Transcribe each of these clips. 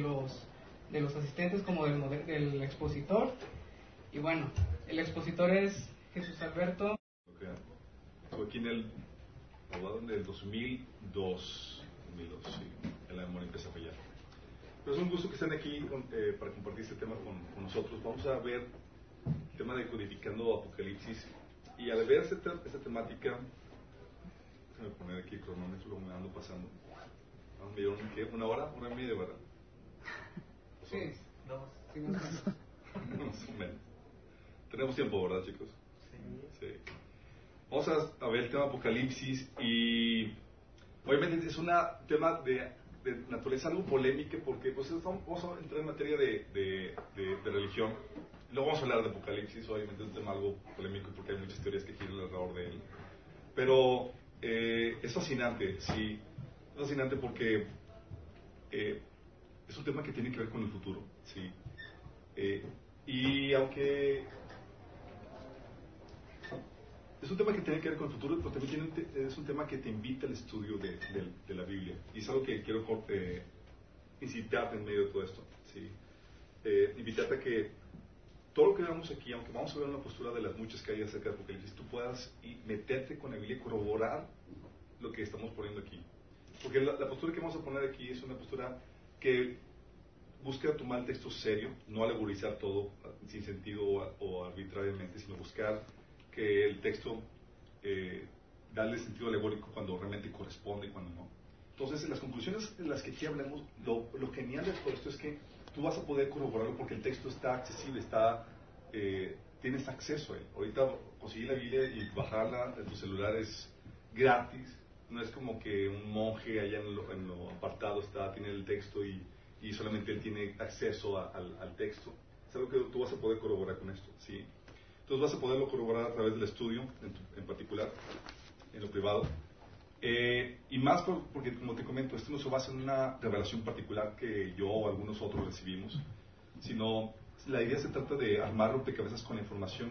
los, de los asistentes como del, del expositor. Y bueno, el expositor es Jesús Alberto. crean. Estuve aquí en el, abogado en el 2002, 2002, sí, en la memoria empieza a fallar. Pero es un gusto que estén aquí con- eh, para compartir este tema con, con nosotros. Vamos a ver el tema de codificando Apocalipsis. Y al ver esta, esta temática, déjame poner aquí el cronómetro, me ando pasando. Ah, ¿qué? una hora, una y media, ¿verdad? Sí, dos, sí, más o menos. Más o menos. Tenemos tiempo, ¿verdad, chicos? Sí. Vamos a, a ver el tema Apocalipsis y obviamente es un tema de, de naturaleza algo polémica porque pues, estamos- vamos a entrar en materia de, de- de- de religión. Luego vamos a hablar de Apocalipsis, obviamente es un tema algo polémico porque hay muchas teorías que giran alrededor de él. Pero eh, es fascinante, sí. Es fascinante porque eh, es un tema que tiene que ver con el futuro, sí. Eh, y aunque es un tema que tiene que ver con el futuro, pero también tiene es un tema que te invita al estudio de, de- de la Biblia. Y es algo que quiero eh, incitarte en medio de todo esto. ¿sí? Eh, invitarte a que todo lo que veamos aquí, aunque vamos a ver una postura de las muchas que hay acerca de Apocalipsis, tú puedas meterte con la Biblia y corroborar lo que estamos poniendo aquí. Porque la, la postura que vamos a poner aquí es una postura que busca tomar texto serio, no alegorizar todo sin sentido o, o arbitrariamente, sino buscar que el texto eh, darle sentido alegórico cuando realmente corresponde y cuando no. Entonces, en las conclusiones en las que aquí hablamos, lo, lo genial de todo esto es que tú vas a poder corroborarlo porque el texto está accesible, está, eh, tienes acceso a él. Ahorita conseguir la Biblia y bajarla en tu celular es gratis, no es como que un monje allá en lo, en apartado está, tiene el texto y, y solamente él tiene acceso al, al texto. Es algo que tú vas a poder corroborar con esto, ¿sí? Entonces vas a poderlo corroborar a través del estudio, en, en particular, en lo privado. Eh, y más por- porque, como te comento, esto no se basa en una revelación particular que yo o algunos otros recibimos, sino la idea se trata de armar rompecabezas con la información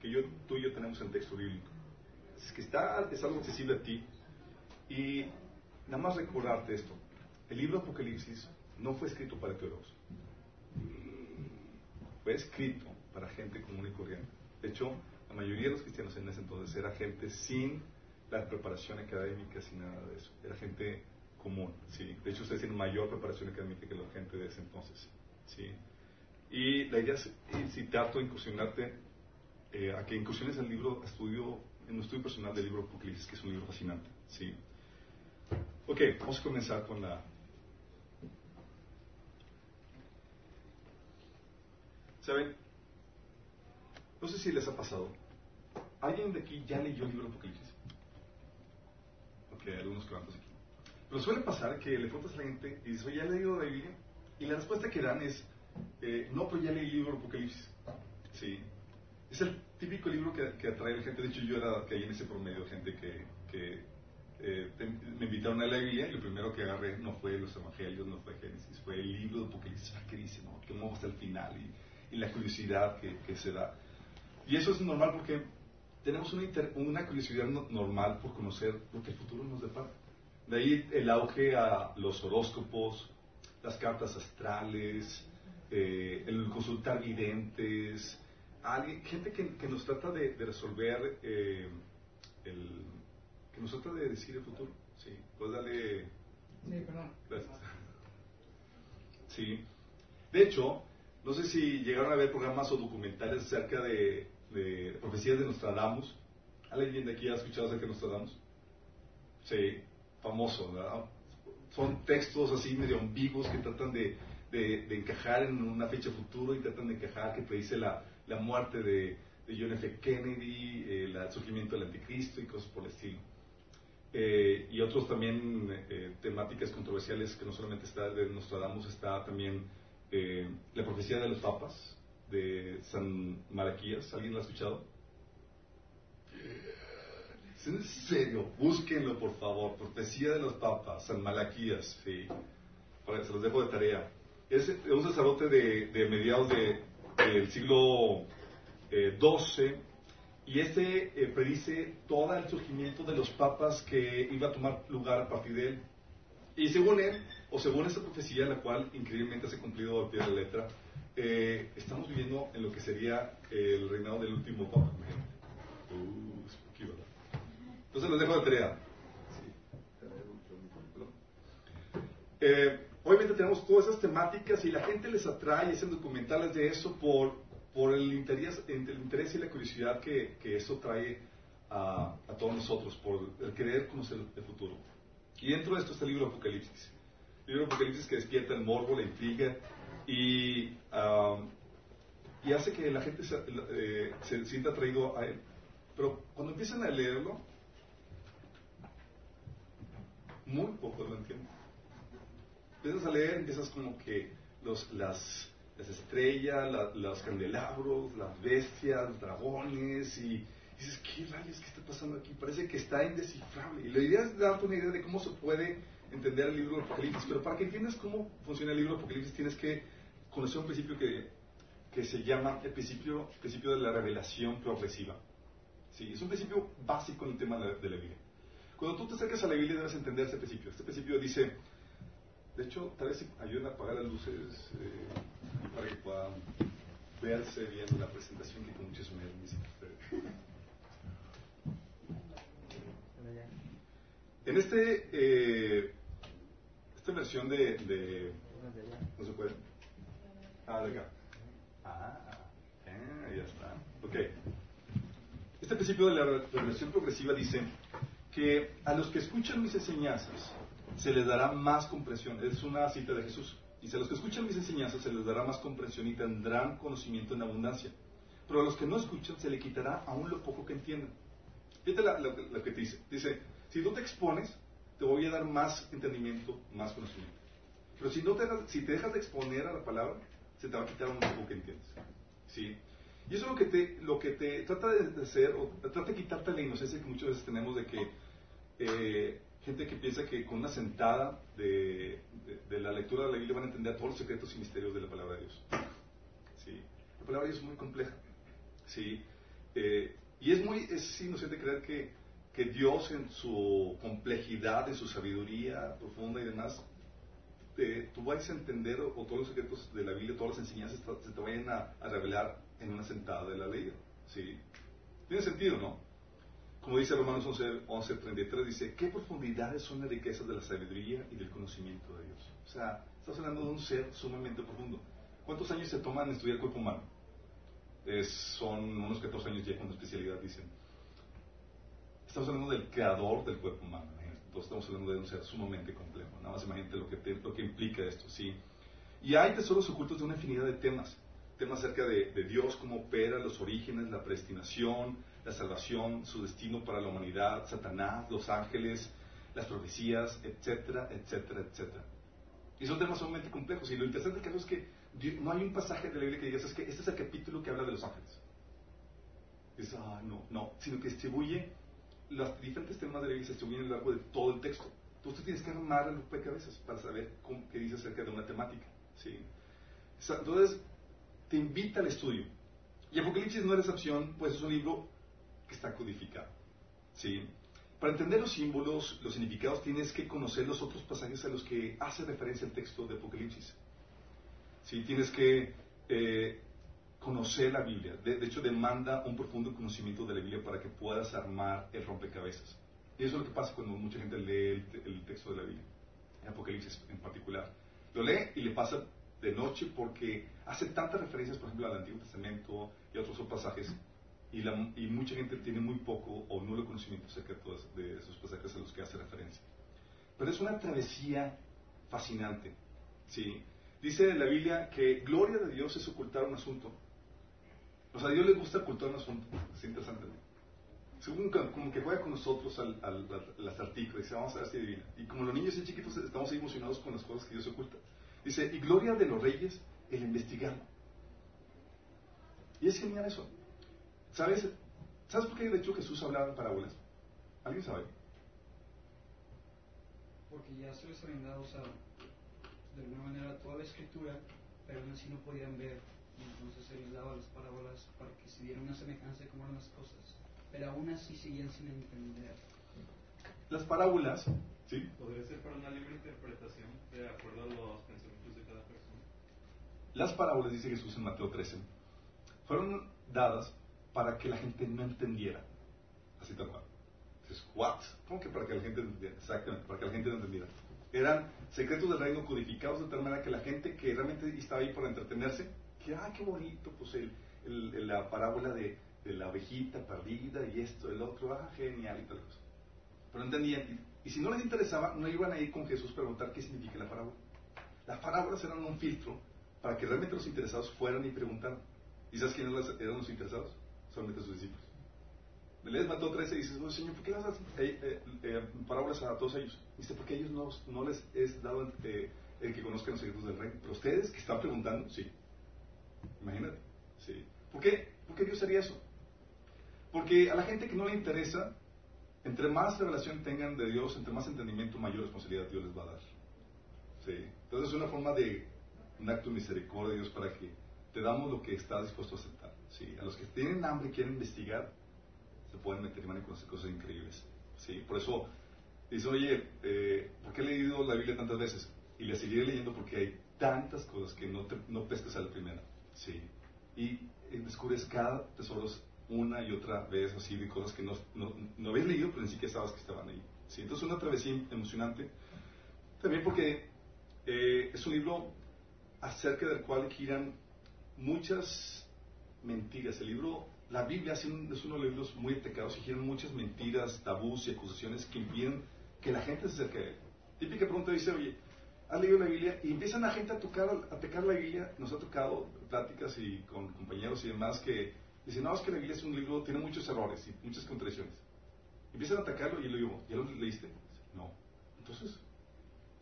que yo, tú y yo tenemos en el texto bíblico. Que está, es algo accesible a ti. Y nada más recordarte esto. El libro Apocalipsis no fue escrito para teólogos. Fue escrito para gente común y corriente. De hecho, la mayoría de los cristianos en ese entonces era gente sin la preparación académica, sin nada de eso. Era gente común, ¿sí? De hecho, ustedes tienen mayor preparación académica que la gente de ese entonces, ¿sí? Y la idea es incitarte incursionarte eh, a que incursiones el libro, estudio, en un estudio personal del libro Apocalipsis, que es un libro fascinante, ¿sí? Ok, vamos a comenzar con la... ¿Saben? No sé si les ha pasado. ¿Alguien de aquí ya leyó el libro Apocalipsis? Ok, algunos cuantos aquí. Pero suele pasar que le preguntas a la gente y dices, ¿ya he leído la Biblia? Y la respuesta que dan es, eh, no, pero ya leí el libro Apocalipsis. Sí. Es el típico libro que, que atrae a la gente. De hecho, yo era que hay en ese promedio gente que, que eh, te- me invitaron a la Biblia y lo primero que agarré no fue los evangelios, no fue Génesis, fue el libro de Apocalipsis. Ah, ¿Qué dice? No? ¿Cómo hasta el final? Y, y la curiosidad que, que se da. Y eso es normal porque tenemos una, inter- una curiosidad no- normal por conocer lo que el futuro nos depara. De ahí el auge a los horóscopos, las cartas astrales, eh, el consultar videntes, alguien, gente que, que nos trata de, de resolver, eh, el, que nos trata de decir el futuro. Sí, pues dale Sí, perdón. Gracias. Sí. De hecho, no sé si llegaron a ver programas o documentales acerca de, de profecías de Nostradamus. ¿Alguien de aquí ha escuchado acerca de Nostradamus? Sí, famoso, ¿verdad? Son textos así medio ambiguos que tratan de, de- de encajar en una fecha futuro y tratan de encajar que predice la, la muerte de, de John F. Kennedy, eh, el surgimiento del anticristo y cosas por el estilo. Eh, y otros también eh, temáticas controversiales que no solamente está de Nostradamus, está también eh, la profecía de los papas de San Malaquías. ¿Alguien lo ha escuchado? ¿Es en serio? Búsquenlo, por favor. Profecía de los papas, San Malaquías. Sí. Para- se los dejo de tarea. Es eh, un sacerdote de, de mediados de- del siglo eh, XII y este eh, predice todo el surgimiento de los papas que iba a tomar lugar a partir de él. Y según él, o según esta profecía, la cual increíblemente se ha cumplido al pie de la letra, eh, estamos viviendo en lo que sería el reinado del último papa. Uh, Entonces los dejo de tarea. Eh, obviamente tenemos todas esas temáticas y la gente les atrae, hacen documentales de eso por, por el, interés, y la curiosidad que, que eso trae a, a, todos nosotros, por el querer conocer el futuro. Y dentro de esto está el libro Apocalipsis. El libro Apocalipsis que despierta el morbo, la intriga y, y hace que la gente se, eh, se sienta atraído a él. Pero cuando empiezan a leerlo, muy poco lo entienden. Empiezas a leer, empiezas como que los, las, las estrellas, los candelabros, las bestias, los dragones, y dices, ¿qué rayos que está pasando aquí? Parece que está indescifrable. Y la idea es darte una idea de cómo se puede entender el libro de Apocalipsis, pero para que entiendas cómo funciona el libro de Apocalipsis tienes que conocer un principio que, que se llama el principio, principio de la revelación progresiva. Sí, es un principio básico en el tema de la, de la Biblia. Cuando tú te acercas a la Biblia debes entender este principio. Este principio dice, de hecho, tal vez ayuden a apagar las luces eh, para que puedan verse bien la presentación que con mucho esmero En este, eh, esta versión de, No se puede. Ah, de acá. Ah, eh, ya está. Ok. Este principio de la revelación progresiva dice que a los que escuchan mis enseñanzas se les dará más comprensión. Es una cita de Jesús. Dice, a los que escuchan mis enseñanzas se les dará más comprensión y tendrán conocimiento en abundancia. Pero a los que no escuchan se le quitará aún lo poco que entienden. Fíjate lo que te dice. Dice, si tú te expones, te voy a dar más entendimiento, más conocimiento. Pero si, no te, si te dejas de exponer a la palabra, se te va a quitar un poco que entiendes. ¿Sí? Y eso es lo que te, lo que te trata de hacer, o trata de quitarte la inocencia que muchas veces tenemos de que eh, gente que piensa que con una sentada de, de, la lectura de la Biblia van a entender todos los secretos y misterios de la palabra de Dios. ¿Sí? La palabra de Dios es muy compleja. ¿Sí? Eh, y es muy es inocente creer que que Dios en su complejidad, en su sabiduría profunda y demás, tú vayas a entender o, todos los secretos de la Biblia, todas las enseñanzas se te vayan a, revelar en una sentada de la ley. ¿sí? Tiene sentido, ¿no? Como dice Romanos 11, 33, dice, ¿qué profundidades son las riquezas de la sabiduría y del conocimiento de Dios? O sea, estás hablando de un ser sumamente profundo. ¿Cuántos años se toman en estudiar el cuerpo humano? son unos 14 años ya con especialidad, dicen. Estamos hablando del creador del cuerpo humano. Entonces estamos hablando de un ser sumamente complejo. Nada más imagínate lo que, lo que implica esto. ¿sí? Y hay tesoros ocultos de una infinidad de temas. Temas acerca de, de Dios, cómo opera, los orígenes, la predestinación, la salvación, su destino para la humanidad, Satanás, los ángeles, las profecías, etcétera, etcétera, etcétera. Y son temas sumamente complejos. Y lo interesante que es que no hay un pasaje de la Biblia que digas, es que este es el capítulo que habla de los ángeles. Es, ah, no, no, sino que distribuye los diferentes temas de la Biblia se distribuyen a lo largo de todo el texto. Entonces tú tienes que armar el rompecabezas para saber qué dice acerca de una temática. ¿sí? Entonces, te invita al estudio. Y Apocalipsis no es excepción, pues es un libro que está codificado. ¿sí? Para entender los símbolos, los significados, tienes que conocer los otros pasajes a los que hace referencia el texto de Apocalipsis. ¿sí? Tienes que eh, conocer la Biblia. De, hecho, demanda un profundo conocimiento de la Biblia para que puedas armar el rompecabezas. Y eso es lo que pasa cuando mucha gente lee el, texto de la Biblia, en Apocalipsis en particular. Lo lee y le pasa de noche porque hace tantas referencias, por ejemplo, al Antiguo Testamento y a otros pasajes, y, la, y mucha gente tiene muy poco o nulo conocimiento acerca de esos pasajes a los que hace referencia. Pero es una travesía fascinante. ¿sí? Dice la Biblia que gloria de Dios es ocultar un asunto, o sea, a Dios le gusta ocultar un asunto. Es interesante. Según como que juega con nosotros al, al, las artículos, dice, vamos a ver si adivina. Y como los niños y chiquitos estamos emocionados con las cosas que Dios oculta. Dice, y gloria de los reyes el investigarlo. Y es genial eso. ¿Sabes? ¿Sabes por qué de hecho Jesús hablaba en parábolas? ¿Alguien sabe? Porque ya se les habían dado, o sea, de alguna manera toda la escritura, pero aún así no podían ver entonces él daba las parábolas para que se diera una semejanza de cómo eran las cosas. Pero aún así seguían sin entender. Las parábolas, ¿Sí? ¿Podría ser para una libre interpretación de acuerdo a los pensamientos? Las parábolas, dice Jesús en Mateo 13, fueron dadas para que la gente no entendiera. Así tal cual. Dices, ¿what? ¿Cómo que para que la gente entendiera? Exactamente, para que la gente no entendiera. Eran secretos del reino codificados de tal manera que la gente que realmente estaba ahí para entretenerse, que, ah, qué bonito, pues el, el- la parábola de, de la ovejita perdida y esto, el otro, ah, genial y tal cosa. Pero no entendían. Y, y si no les interesaba, no iban a ir con Jesús a preguntar qué significa la parábola. Las parábolas eran un filtro para que realmente los interesados fueran y preguntaran. ¿Y sabes quiénes eran los interesados? Solamente sus discípulos. Lees Mateo 13 y dices, "Oye, Señor, ¿por qué las das eh, eh, parábolas a todos ellos? Dice, porque a ellos no, no les es dado eh, el que conozcan los secretos del reino. Pero ustedes que están preguntando, sí. Imagínate. Sí. ¿Por qué? ¿Por qué Dios haría eso? Porque a la gente que no le interesa, entre más revelación tengan de Dios, entre más entendimiento, mayor responsabilidad Dios les va a dar. Sí. Entonces es una forma de un acto de misericordia de Dios para que te damos lo que estás dispuesto a aceptar. Sí. A los que tienen hambre y quieren investigar, se pueden meter a conocer cosas increíbles. Sí. Por eso dice, oye, eh, ¿por qué he leído la Biblia tantas veces? Y le seguiré leyendo porque hay tantas cosas que no, te, no pescas a la primera. Sí. Y eh, descubres cada tesoro una y otra vez así de cosas que no, no, no habías leído, pero ni siquiera sabes que estaban ahí. Sí, entonces una travesía emocionante. También porque eh, es un libro acerca del cual giran muchas mentiras. El libro, la Biblia es, un- es uno de los libros muy atacados y giran muchas mentiras, tabús y acusaciones que impiden que la gente se acerque a él. Típica pregunta dice, oye, ¿has leído la Biblia? Y empiezan la gente a tocar, a pecar la Biblia. Nos ha tocado pláticas y con compañeros y demás que dicen, no, es que la Biblia es un libro, tiene muchos errores y muchas contradicciones. Empiezan a atacarlo y yo le digo, ¿ya lo leíste? No. Entonces,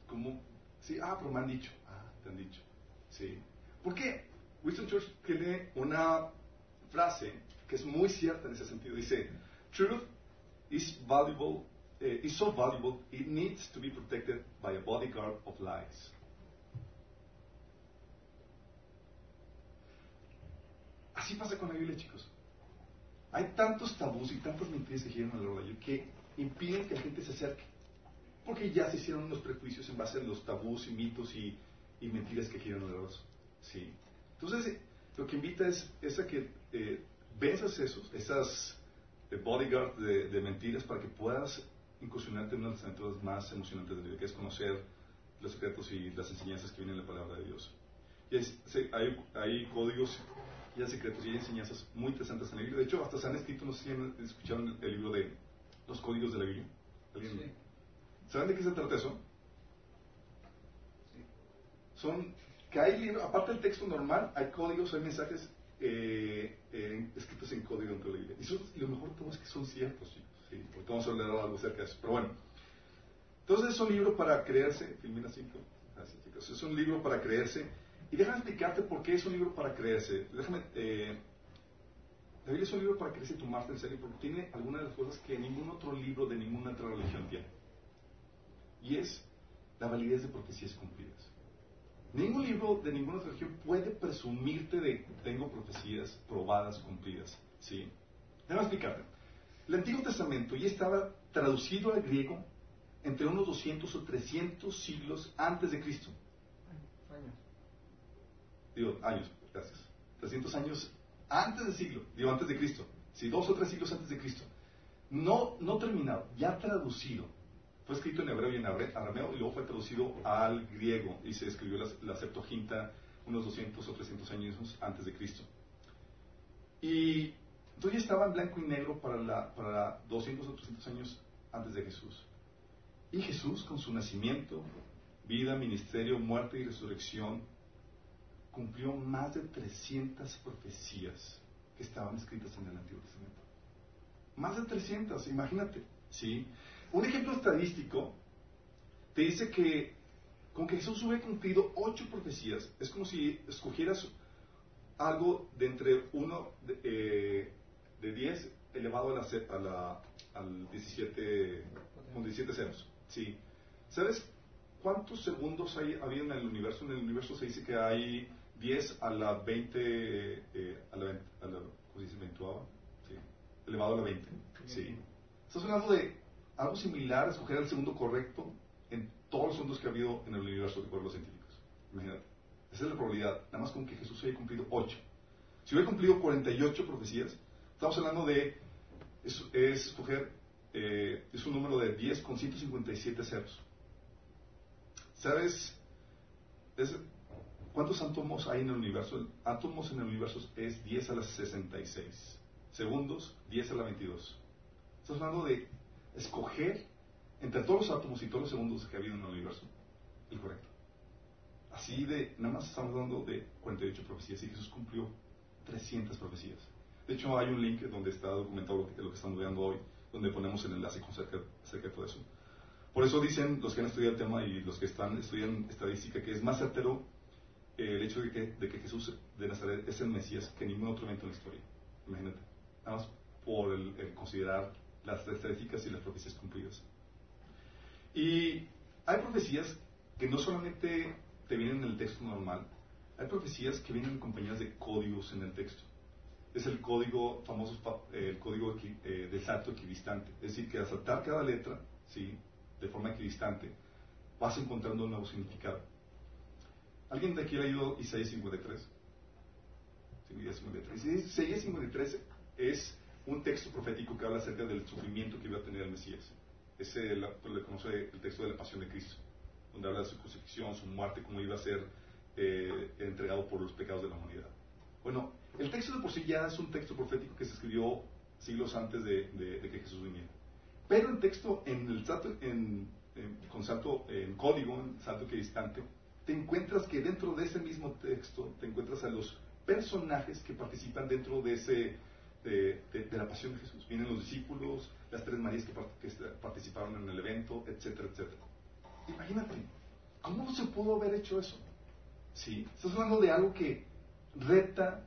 ¿cómo? Sí, ah, pero me han dicho. Ah, te han dicho. Sí. ¿Por? Winston Churchill tiene una frase que es muy cierta en ese sentido. Dice, truth is valuable, eh, is so valuable, it needs to be protected by a bodyguard of lies. Así pasa con la Biblia, chicos. Hay tantos tabús y tantas mentiras que giran alrededor de ella que impiden que la gente se acerque. Porque ya se hicieron unos prejuicios en base a los tabús y mitos y, y mentiras que giran alrededor. Sí. Entonces, eh, lo que invita es, es a que eh, venzas esos, esas eh, bodyguard de, de mentiras para que puedas incursionarte en una de las aventuras más emocionantes de la vida, que es conocer los secretos y las enseñanzas que vienen en la palabra de Dios. Y se- hay, hay códigos y hay secretos y hay enseñanzas muy interesantes en la Biblia. De hecho, hasta se han escrito, no sé si han escuchado el, el libro de los códigos de la Biblia. ¿Alguien? Sí. ¿Saben de qué se trata eso? Sí. Son que hay libros, aparte del texto normal, hay códigos, hay mensajes eh, eh, escritos en código Biblia. Y son- y lo mejor de todo es que son ciertos, chicos. ¿sí? Porque vamos a hablar algo acerca de eso. Pero bueno, entonces es un libro para creerse. Filmina 5. Gracias, chicos. Es un libro para creerse. Y déjame explicarte por qué es un libro para creerse. Déjame. Eh, la Biblia es un libro para creerse y tomarte en serio porque tiene algunas de las cosas que ningún otro libro de ninguna otra religión tiene. Y es la validez de profecías cumplidas. Ningún libro de ninguna religión puede presumirte de tengo profecías probadas, cumplidas. ¿sí? Déjame explicarte. El Antiguo Testamento ya estaba traducido al griego entre unos 200 o 300 siglos antes de Cristo. Años. Digo, años, gracias. 300 años antes del siglo, digo, antes de Cristo. Sí, dos o tres siglos antes de Cristo. No, no terminado, ya traducido. Fue escrito en hebreo y en arameo y luego fue traducido al griego y se escribió la, la Septuaginta unos 200 o 300 años antes de Cristo. Y entonces ya estaba en blanco y negro para, la, para la 200 o 300 años antes de Jesús. Y Jesús con su nacimiento, vida, ministerio, muerte y resurrección, cumplió más de 300 profecías que estaban escritas en el Antiguo Testamento. Más de 300, imagínate. ¿sí? Un ejemplo estadístico te dice que con que Jesús hubiera cumplido ocho profecías, es como si escogieras algo de entre 1 de, eh, de 10 elevado a la, a la- al 17, con 17 ceros. ¿sí? ¿Sabes cuántos segundos hay habido en el universo? En el universo se dice que hay 10 a la 20, eh, a la, 20 a la ¿cómo se dice? Ventuava, ¿sí? elevado a la 20. ¿sí? Estás hablando de algo similar, escoger el segundo correcto en todos los asuntos que ha habido en el universo de acuerdo a los científicos. Imagínate. Esa es la probabilidad, nada más con que Jesús haya cumplido 8. Si hubiera cumplido 48 profecías, estamos hablando de, es, es escoger, eh, es un número de 10 con 157 ceros. ¿Sabes? Es, ¿Cuántos átomos hay en el universo? Átomos en el universo es 10 a la 66. Segundos, 10 a la 22. Estamos hablando de escoger entre todos los átomos y todos los segundos que ha habido en el universo el correcto. Así de, nada más estamos hablando de 48 profecías y Jesús cumplió 300 profecías. De hecho, hay un link donde está documentado lo que, lo que estamos viendo hoy, donde ponemos el enlace acerca, acerca de todo eso. Por eso dicen los que han estudiado el tema y los que están estudian estadística que es más certero eh, el hecho de que, de que, Jesús de Nazaret es el Mesías que ningún otro evento en la historia. Imagínate. Nada más por el considerar las estadísticas y las profecías cumplidas. Y hay profecías que no solamente te vienen en el texto normal, hay profecías que vienen acompañadas de códigos en el texto. Es el código famoso, eh, el código eh, de salto equidistante. Es decir, que al saltar cada letra, ¿sí? de forma equidistante, vas encontrando un nuevo significado. ¿Alguien de aquí ha leído Isaías 53? Isaías 53. Isaías 53 es un texto profético que habla acerca del sufrimiento que iba a tener el Mesías. Ese le conoce el texto de la pasión de Cristo, donde habla de su crucifixión, su muerte, cómo iba a ser eh, entregado por los pecados de la humanidad. Bueno, el texto de por sí ya es un texto profético que se escribió siglos antes de, que Jesús viniera. Pero el texto en el salto, en, con salto en código, en salto que distante, te encuentras que dentro de ese mismo texto te encuentras a los personajes que participan dentro de ese de, la pasión de Jesús. Vienen los discípulos, las tres Marías que, participaron en el evento, etcétera, etcétera. Imagínate, ¿cómo se pudo haber hecho eso? Sí, estás hablando de algo que reta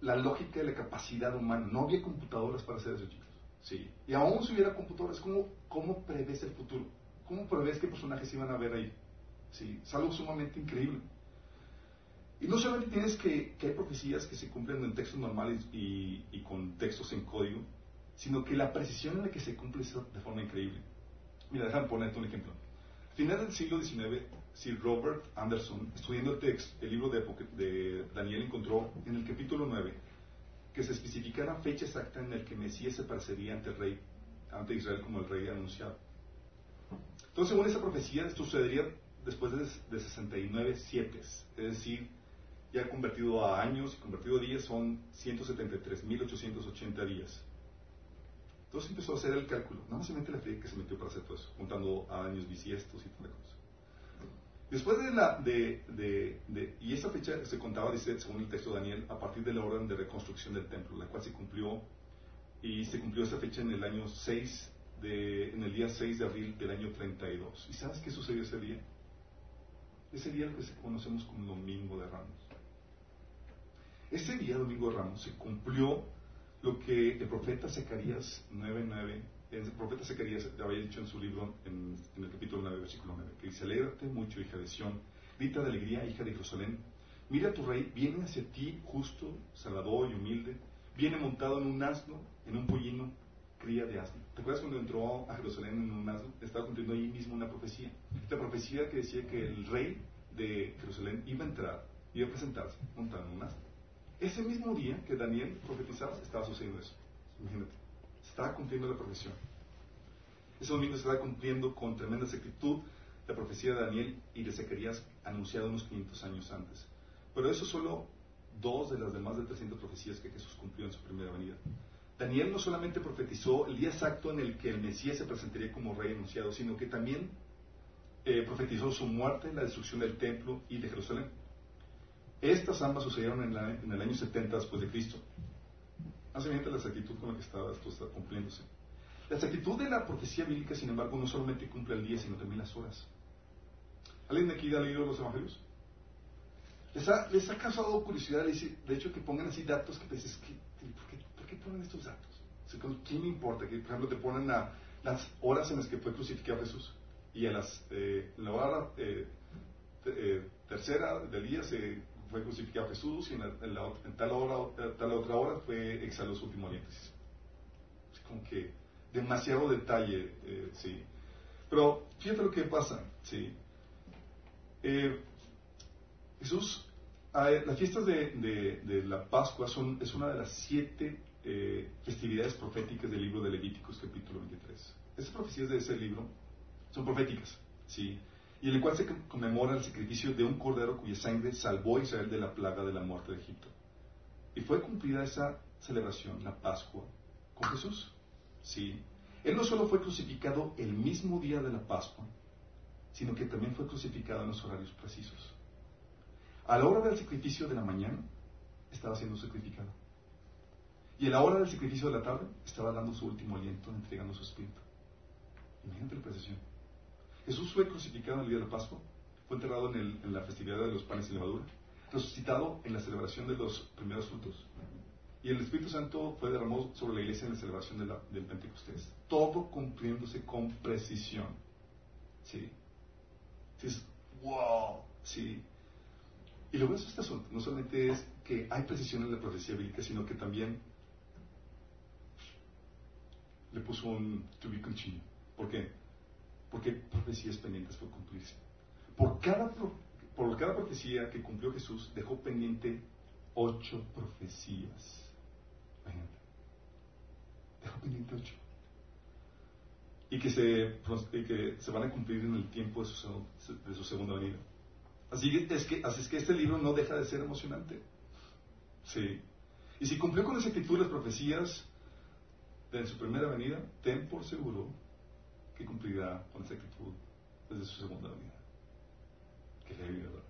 la lógica y la capacidad humana. No había computadoras para hacer eso, chicos. Sí. Y aún si hubiera computadoras, ¿cómo, cómo prevés el futuro? ¿Cómo prevés qué personajes iban a ver ahí? Sí, es algo sumamente increíble. Y no solamente tienes que, que hay profecías que se cumplen en textos normales y, y, con textos en código, sino que la precisión en la que se cumple es de forma increíble. Mira, déjame ponerte un ejemplo. A final del siglo XIX, Sir Robert Anderson, estudiando el, texto, el libro de, de, Daniel, encontró en el capítulo 9 que se especificara fecha exacta en la que Mesías se parecería ante el rey, ante Israel como el rey anunciado. Entonces, según esa profecía, sucedería después de, de 69 siete, es decir, ya convertido a años y convertido a días son 173.880 días. Entonces empezó a hacer el cálculo. Nada más se mete la fe que se metió para hacer todo eso, juntando a años bisiestos y tal cosas. Después de la, de, de, y esa fecha se contaba, dice, según el texto de Daniel, a partir de la orden de reconstrucción del templo, la cual se cumplió, y se cumplió esa fecha en el año 6, de, en el día 6 de abril del año 32. ¿Y sabes qué sucedió ese día? Ese día que conocemos como Domingo de Ramos. Ese día, Domingo Ramos, se cumplió lo que el profeta Zacarías 9.9, el profeta Zacarías había dicho en su libro, en, el capítulo 9, versículo 9, que dice, alégrate mucho, hija de Sión, grita de alegría, hija de Jerusalén, mira tu rey, viene hacia ti justo, salvador y humilde, viene montado en un asno, en un pollino, cría de asno. ¿Te acuerdas cuando entró a Jerusalén en un asno? Estaba cumpliendo ahí mismo una profecía. La profecía que decía que el rey de Jerusalén iba a entrar, iba a presentarse montado en un asno. Ese mismo día que Daniel profetizaba, estaba sucediendo eso. Imagínate, estaba cumpliendo la profesión. Ese domingo estaba cumpliendo con tremenda exactitud la profecía de Daniel y de Zacarías anunciada unos 500 años antes. Pero eso solo dos de las demás de 300 profecías que Jesús cumplió en su primera venida. Daniel no solamente profetizó el día exacto en el que el Mesías se presentaría como rey anunciado, sino que también eh, profetizó su muerte, la destrucción del templo y de Jerusalén. Estas ambas sucedieron en, el año 70 después de Cristo. Hace bien la exactitud con la que estaba esto está cumpliéndose. La exactitud de la profecía bíblica, sin embargo, no solamente cumple el día, sino también las horas. ¿Alguien de aquí ha leído los evangelios? ¿Les ha, les ha causado curiosidad, de hecho, que pongan así datos que dices, ¿por qué, ponen estos datos? ¿Quién me importa? Que, por ejemplo, te ponen las horas en las que fue crucificado Jesús y a las, eh, la hora eh, eh, tercera del día se fue crucificado Jesús y en, tal, hora, tal otra hora fue exhaló su último aliento. Es como que demasiado detalle, eh, sí. Pero fíjate lo que pasa, ¿sí? Eh, Jesús, las fiestas de, de, la Pascua son, es una de las siete eh, festividades proféticas del libro de Levíticos, capítulo 23. Esas profecías de ese libro son proféticas, ¿sí? Y en el cual se conmemora el sacrificio de un cordero cuya sangre salvó a Israel de la plaga de la muerte de Egipto. Y fue cumplida esa celebración, la Pascua, con Jesús. Sí. Él no solo fue crucificado el mismo día de la Pascua, sino que también fue crucificado en los horarios precisos. A la hora del sacrificio de la mañana, estaba siendo sacrificado. Y a la hora del sacrificio de la tarde, estaba dando su último aliento, entregando su espíritu. Imagínate la precisión. Jesús fue crucificado en el día de Pascua, fue enterrado en, la festividad de los panes y levadura, resucitado en la celebración de los primeros frutos, y el Espíritu Santo fue derramado sobre la iglesia en la celebración del Pentecostés. Todo cumpliéndose con precisión. ¿Sí? ¿Sí? wow, sí. Y lo bueno de este asunto no solamente es que hay precisión en la profecía bíblica, sino que también le puso un to be continued. ¿Por qué? Porque profecías pendientes por cumplirse. Por cada, por cada profecía que cumplió Jesús, dejó pendiente ocho profecías. Dejó pendiente ocho. Y que, se, que se van a cumplir en el tiempo de su, de su segunda venida. Así es, que, así es que este libro no deja de ser emocionante. Sí. Y si cumplió con exactitud las profecías de su primera venida, ten por seguro que cumplirá con exactitud desde su segunda venida. Que le ¿verdad?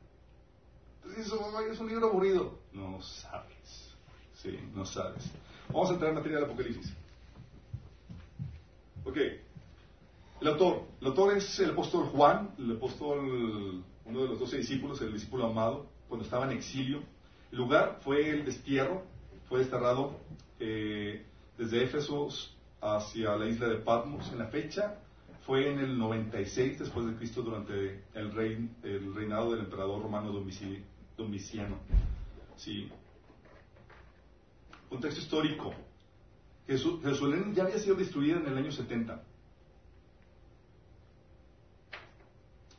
Entonces, es un libro aburrido. No sabes. Sí, no sabes. Vamos a entrar en materia del Apocalipsis. Ok. El autor. El autor es el apóstol Juan, el apóstol, uno de los doce discípulos, el discípulo amado, cuando estaba en exilio. El lugar fue el destierro, fue desterrado eh, desde Éfeso hacia la isla de Patmos. En la fecha fue en el 96 después de Cristo durante el, rein, el reinado del emperador romano Domiciano. Sí. Contexto histórico. Jerusalén ya había sido destruida en el año 70.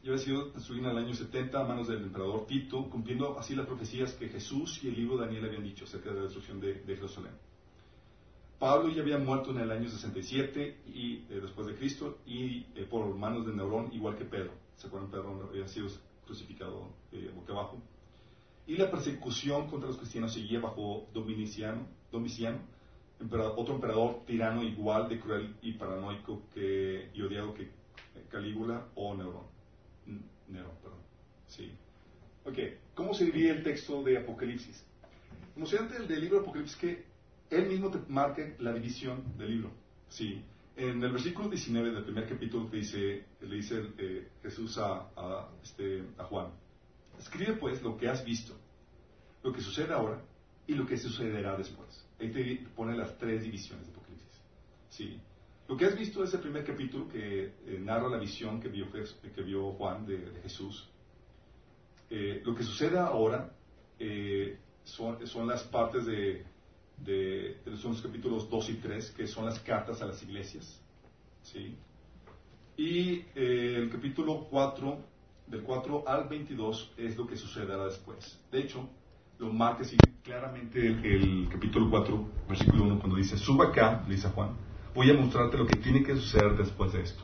Ya había sido destruida en el año 70 a manos del emperador Tito, cumpliendo así las profecías que Jesús y el libro de Daniel habían dicho acerca de la destrucción de, Jerusalén. Pablo ya había muerto en el año 67 y, eh, después de Cristo y eh, por manos de Neurón, igual que Pedro. ¿Se acuerdan? Pedro había sido crucificado eh, boca abajo. Y la persecución contra los cristianos seguía bajo Domiciano, Domiciano otro emperador tirano igual de cruel y paranoico que, y odiado que Calígula o Nerón. Nerón, perdón. Sí. Ok, ¿cómo se divide el texto de Apocalipsis? Emocionante el del libro de Apocalipsis que él mismo te marca la división del libro. Sí. En el versículo 19 del primer capítulo dice, le dice eh, Jesús a, a, este, a Juan, escribe pues lo que has visto, lo que sucede ahora y lo que sucederá después. Ahí te pone las tres divisiones de Apocalipsis. ¿Sí? Lo que has visto es el primer capítulo que eh, narra la visión que vio, que vio Juan de, Jesús. Eh, lo que sucede ahora eh, son, son, las partes de, de, son los capítulos 2 y 3, que son las cartas a las iglesias. ¿sí? Y el capítulo 4, del 4 al 22, es lo que sucederá después. De hecho, lo marca así claramente el, capítulo 4, versículo 1, cuando dice, suba acá, le dice a Juan, voy a mostrarte lo que tiene que suceder después de esto.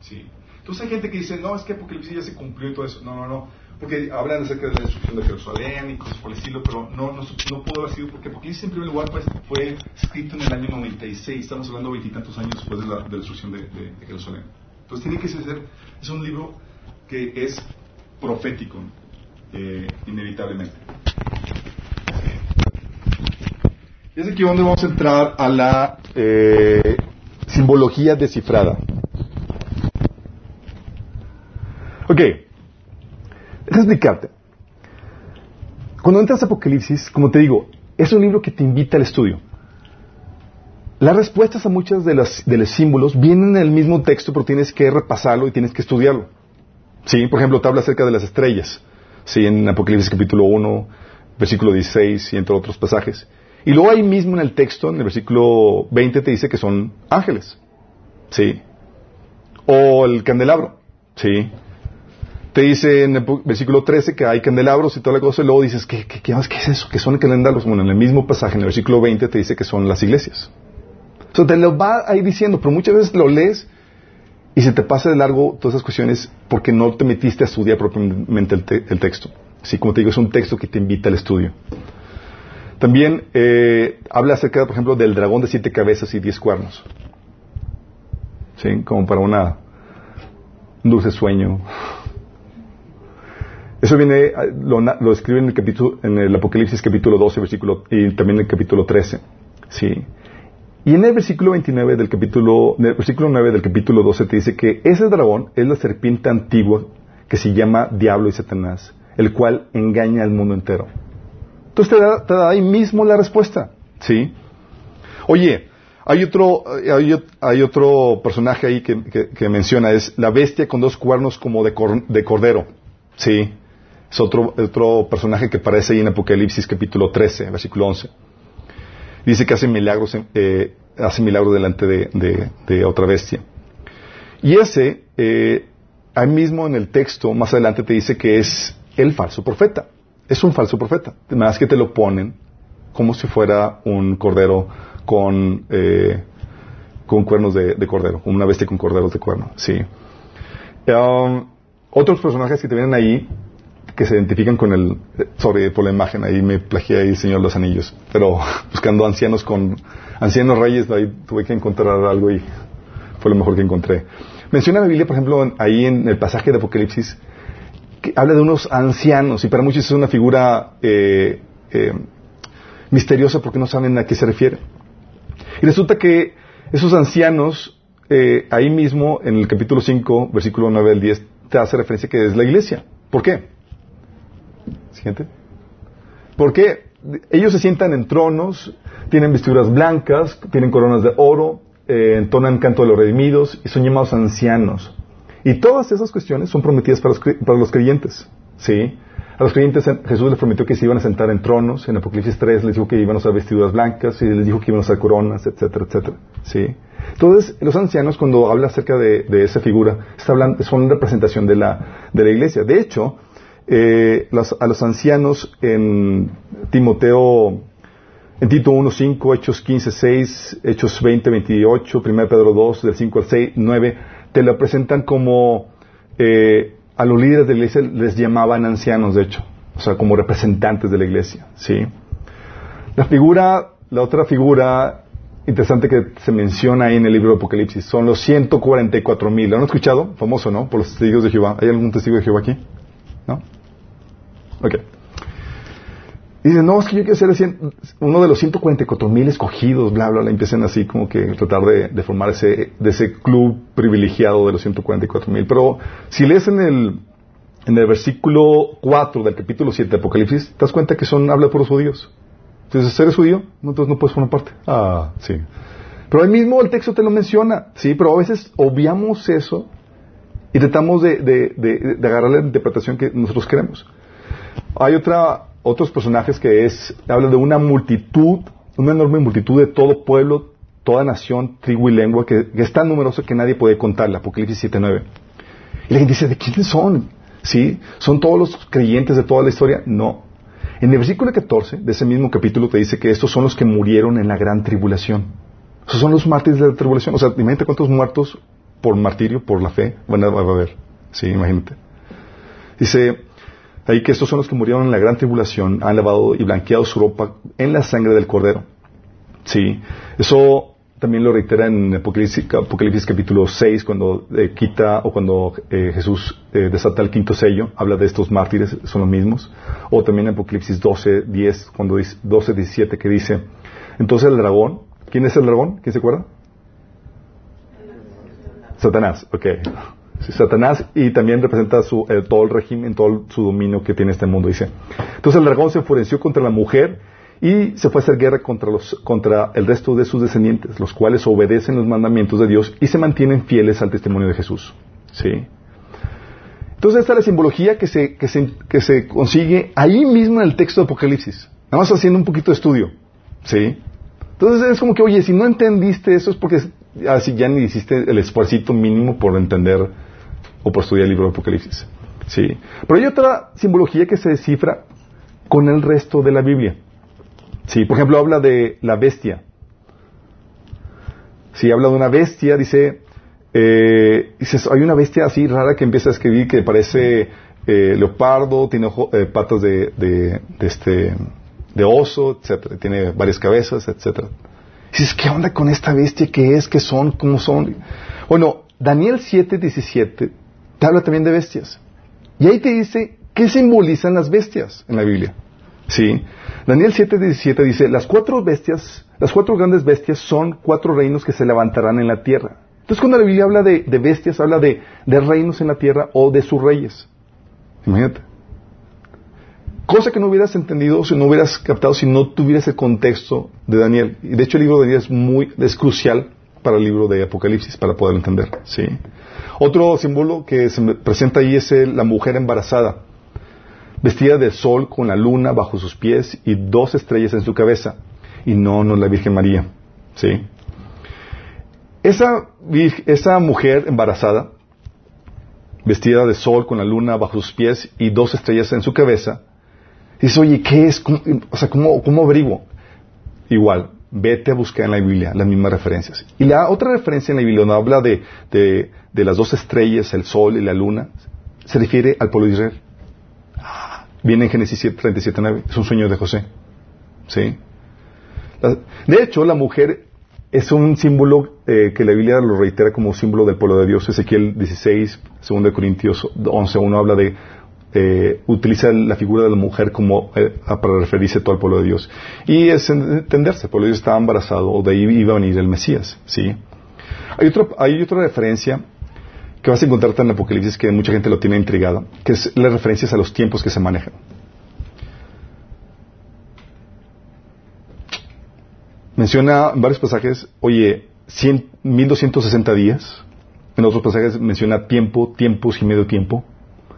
¿Sí? Entonces hay gente que dice, no, es que Apocalipsis ya se cumplió y todo eso. No, no, no. Porque hablan acerca de la destrucción de Jerusalén y cosas por el estilo, pero no, no, no pudo haber sido porque Apocalipsis en primer lugar pues, fue escrito en el año 96, estamos hablando veintitantos años después de la, destrucción de, Jerusalén. Entonces tiene que ser, es un libro que es profético, eh, inevitablemente. Es aquí donde vamos a entrar a la eh, simbología descifrada. Ok, déjame explicarte. Cuando entras a Apocalipsis, como te digo, es un libro que te invita al estudio. Las respuestas a muchos de los, de los símbolos vienen en el mismo texto, pero tienes que repasarlo y tienes que estudiarlo. Sí, por ejemplo, te habla acerca de las estrellas. Sí, en Apocalipsis capítulo 1, versículo 16 y entre otros pasajes. Y luego ahí mismo en el texto, en el versículo 20, te dice que son ángeles. ¿Sí? O el candelabro, ¿sí? Te dice en el versículo 13 que hay candelabros y toda la cosa, y luego dices, ¿qué, qué, qué, qué es eso? ¿Qué son candelabros? Bueno, en el mismo pasaje, en el versículo 20, te dice que son las iglesias. O sea, te lo va ahí diciendo, pero muchas veces lo lees y se te pasa de largo todas esas cuestiones porque no te metiste a estudiar propiamente el, te- el texto. Así como te digo, es un texto que te invita al estudio. También eh, habla acerca, por ejemplo, del dragón de siete cabezas y diez cuernos. ¿Sí? Como para una, un dulce sueño. Eso viene, eh, lo, lo escribe en el capítulo, en el Apocalipsis capítulo 12, versículo, y también en el capítulo 13. ¿Sí? Y en el versículo 29 del capítulo, en el versículo 9 del capítulo 12 te dice que ese dragón es la serpiente antigua que se llama Diablo y Satanás, el cual engaña al mundo entero. Entonces te da, te da ahí mismo la respuesta, ¿sí? Oye, hay otro, hay, hay otro personaje ahí que, que- que menciona, es la bestia con dos cuernos como de, cor- de cordero, ¿sí? Es otro, otro personaje que aparece ahí en Apocalipsis capítulo 13, versículo 11. Dice que hace milagros, eh, hace milagros delante de, de- otra bestia. Y ese, eh, ahí mismo en el texto, más adelante te dice que es el falso profeta. Es un falso profeta. Más que te lo ponen como si fuera un cordero con, eh, con cuernos de, de cordero, una bestia con corderos de cuerno. Sí. Um, otros personajes que te vienen ahí que se identifican con el, sorry por la imagen, ahí me plagié ahí Señor los Anillos, pero buscando ancianos con, ancianos reyes, ahí tuve que encontrar algo y fue lo mejor que encontré. Menciona la Biblia, por ejemplo, ahí en el pasaje de Apocalipsis, que habla de unos ancianos, y para muchos es una figura eh, eh, misteriosa porque no saben a qué se refiere. Y resulta que esos ancianos, eh, ahí mismo, en el capítulo 5, versículo 9 al 10, te hace referencia que es la iglesia. ¿Por qué? Siguiente. Porque ellos se sientan en tronos, tienen vestiduras blancas, tienen coronas de oro, eh, entonan canto de los redimidos y son llamados ancianos. Y todas esas cuestiones son prometidas para los, para los creyentes. ¿Sí? A los creyentes eh, Jesús les prometió que se iban a sentar en tronos. En Apocalipsis 3 les dijo que iban a usar vestiduras blancas y les dijo que iban a usar coronas, etcétera, etcétera. ¿Sí? Entonces, los ancianos, cuando habla acerca de, de esa figura, está hablando, son representación de la, de la iglesia. De hecho, eh, los- a los ancianos en Timoteo, en Tito 1.5, Hechos 15.6, Hechos 20, 28, 1 Pedro 2, del 5 al 6, 9, te lo presentan como, eh, a los líderes de la iglesia les llamaban ancianos, de hecho, o sea, como representantes de la iglesia, ¿sí? La figura, la otra figura interesante que se menciona ahí en el libro de Apocalipsis son los 144 mil. ¿Lo han escuchado? Famoso, ¿no? Por los testigos de Jehová. ¿Hay algún testigo de Jehová aquí? ¿No? Ok. Y dice, no, es que yo quiero ser el uno de los 144 mil escogidos, bla, bla, bla. Empiezan así como que tratar de, de formar ese, de ese club privilegiado de los 144 mil. Pero si lees en el, en el versículo 4 del capítulo 7 de Apocalipsis, te das cuenta que son, habla puros judíos. Entonces, ¿eres judío? Entonces no puedes formar parte. Ah, sí. Pero ahí mismo el texto te lo menciona, ¿sí? Pero a veces obviamos eso y tratamos de, de, de, de agarrar la interpretación que nosotros queremos. Hay otra, otros personajes que es, habla de una multitud, una enorme multitud de todo pueblo, toda nación, tribu y lengua, que, es tan numerosa que nadie puede contarla, Apocalipsis 7.9. Y la gente dice, ¿de quiénes son? ¿Sí? ¿Son todos los creyentes de toda la historia? No. En el versículo 14 de ese mismo capítulo te dice que estos son los que murieron en la gran tribulación. Esos son los mártires de la tribulación. O sea, imagínate cuántos muertos por martirio, por la fe, van a, va a haber. Sí, imagínate. Dice ahí que estos son los que murieron en la gran tribulación, han lavado y blanqueado su ropa en la sangre del cordero. Sí, eso también lo reitera en Apocalipsis, Apocalipsis capítulo 6, cuando eh, quita o cuando eh, Jesús eh, desata el quinto sello, habla de estos mártires, son los mismos. O también en Apocalipsis 12, 10, cuando dice, 12, 17, que dice, entonces el dragón, ¿quién es el dragón? ¿Quién se acuerda? Satanás, ok. Satanás y también representa su, eh, todo el régimen, todo su dominio que tiene este mundo, dice. Entonces el dragón se enfureció contra la mujer y se fue a hacer guerra contra, los, contra el resto de sus descendientes, los cuales obedecen los mandamientos de Dios y se mantienen fieles al testimonio de Jesús. ¿Sí? Entonces esta es la simbología que se, que se, consigue ahí mismo en el texto de Apocalipsis. Nada más haciendo un poquito de estudio. ¿Sí? Entonces es como que, oye, si no entendiste eso es porque así ya ni hiciste el esfuerzo mínimo por entender o por estudiar el libro de Apocalipsis. Sí. Pero hay otra simbología que se descifra con el resto de la Biblia. Sí, por ejemplo, habla de la bestia. Si habla de una bestia, dice, eh, hay una bestia así rara que empieza a escribir que parece eh, leopardo, tiene eh, patas de, de, este, de oso, etcétera, tiene varias cabezas, etcétera. dices, ¿qué onda con esta bestia? ¿Qué es? ¿Qué son? ¿Cómo son? Bueno, Daniel 7, 17 te habla también de bestias. Y ahí te dice qué simbolizan las bestias en la Biblia. Sí. Daniel 7, 17 dice, las cuatro bestias, las cuatro grandes bestias son cuatro reinos que se levantarán en la tierra. Entonces cuando la Biblia habla de, bestias, habla de, de, reinos en la tierra o de sus reyes. Imagínate. Cosa que no hubieras entendido si no hubieras captado si no tuvieras el contexto de Daniel. Y de hecho el libro de Daniel es muy, es crucial para el libro de Apocalipsis, para poder entender. ¿sí? Otro símbolo que se presenta ahí es la mujer embarazada vestida de sol con la luna bajo sus pies y dos estrellas en su cabeza. Y no, no la Virgen María. ¿Sí? Esa, esa mujer embarazada, vestida de sol con la luna bajo sus pies y dos estrellas en su cabeza, dice, oye, ¿qué es? o sea, ¿cómo, ¿cómo averiguo? Igual, vete a buscar en la Biblia las mismas referencias. Y la otra referencia en la Biblia, donde habla de, de las dos estrellas, el sol y la luna, se refiere al pueblo de Israel. Viene en Génesis 37, 9. Es un sueño de José. ¿Sí? De hecho, la mujer es un símbolo eh, que la Biblia lo reitera como símbolo del pueblo de Dios. Ezequiel 16, 2 Corintios 11, uno habla de, eh, utiliza la figura de la mujer como eh, para referirse a todo el pueblo de Dios. Y es entenderse, el pueblo de Dios estaba embarazado, o de ahí iba a venir el Mesías. ¿sí? Hay, otro, hay otra referencia que vas a encontrarte en el Apocalipsis que mucha gente lo tiene intrigado, que es las referencias a los tiempos que se manejan. Menciona en varios pasajes, oye, 1260 días. En otros pasajes menciona tiempo, tiempos y medio tiempo.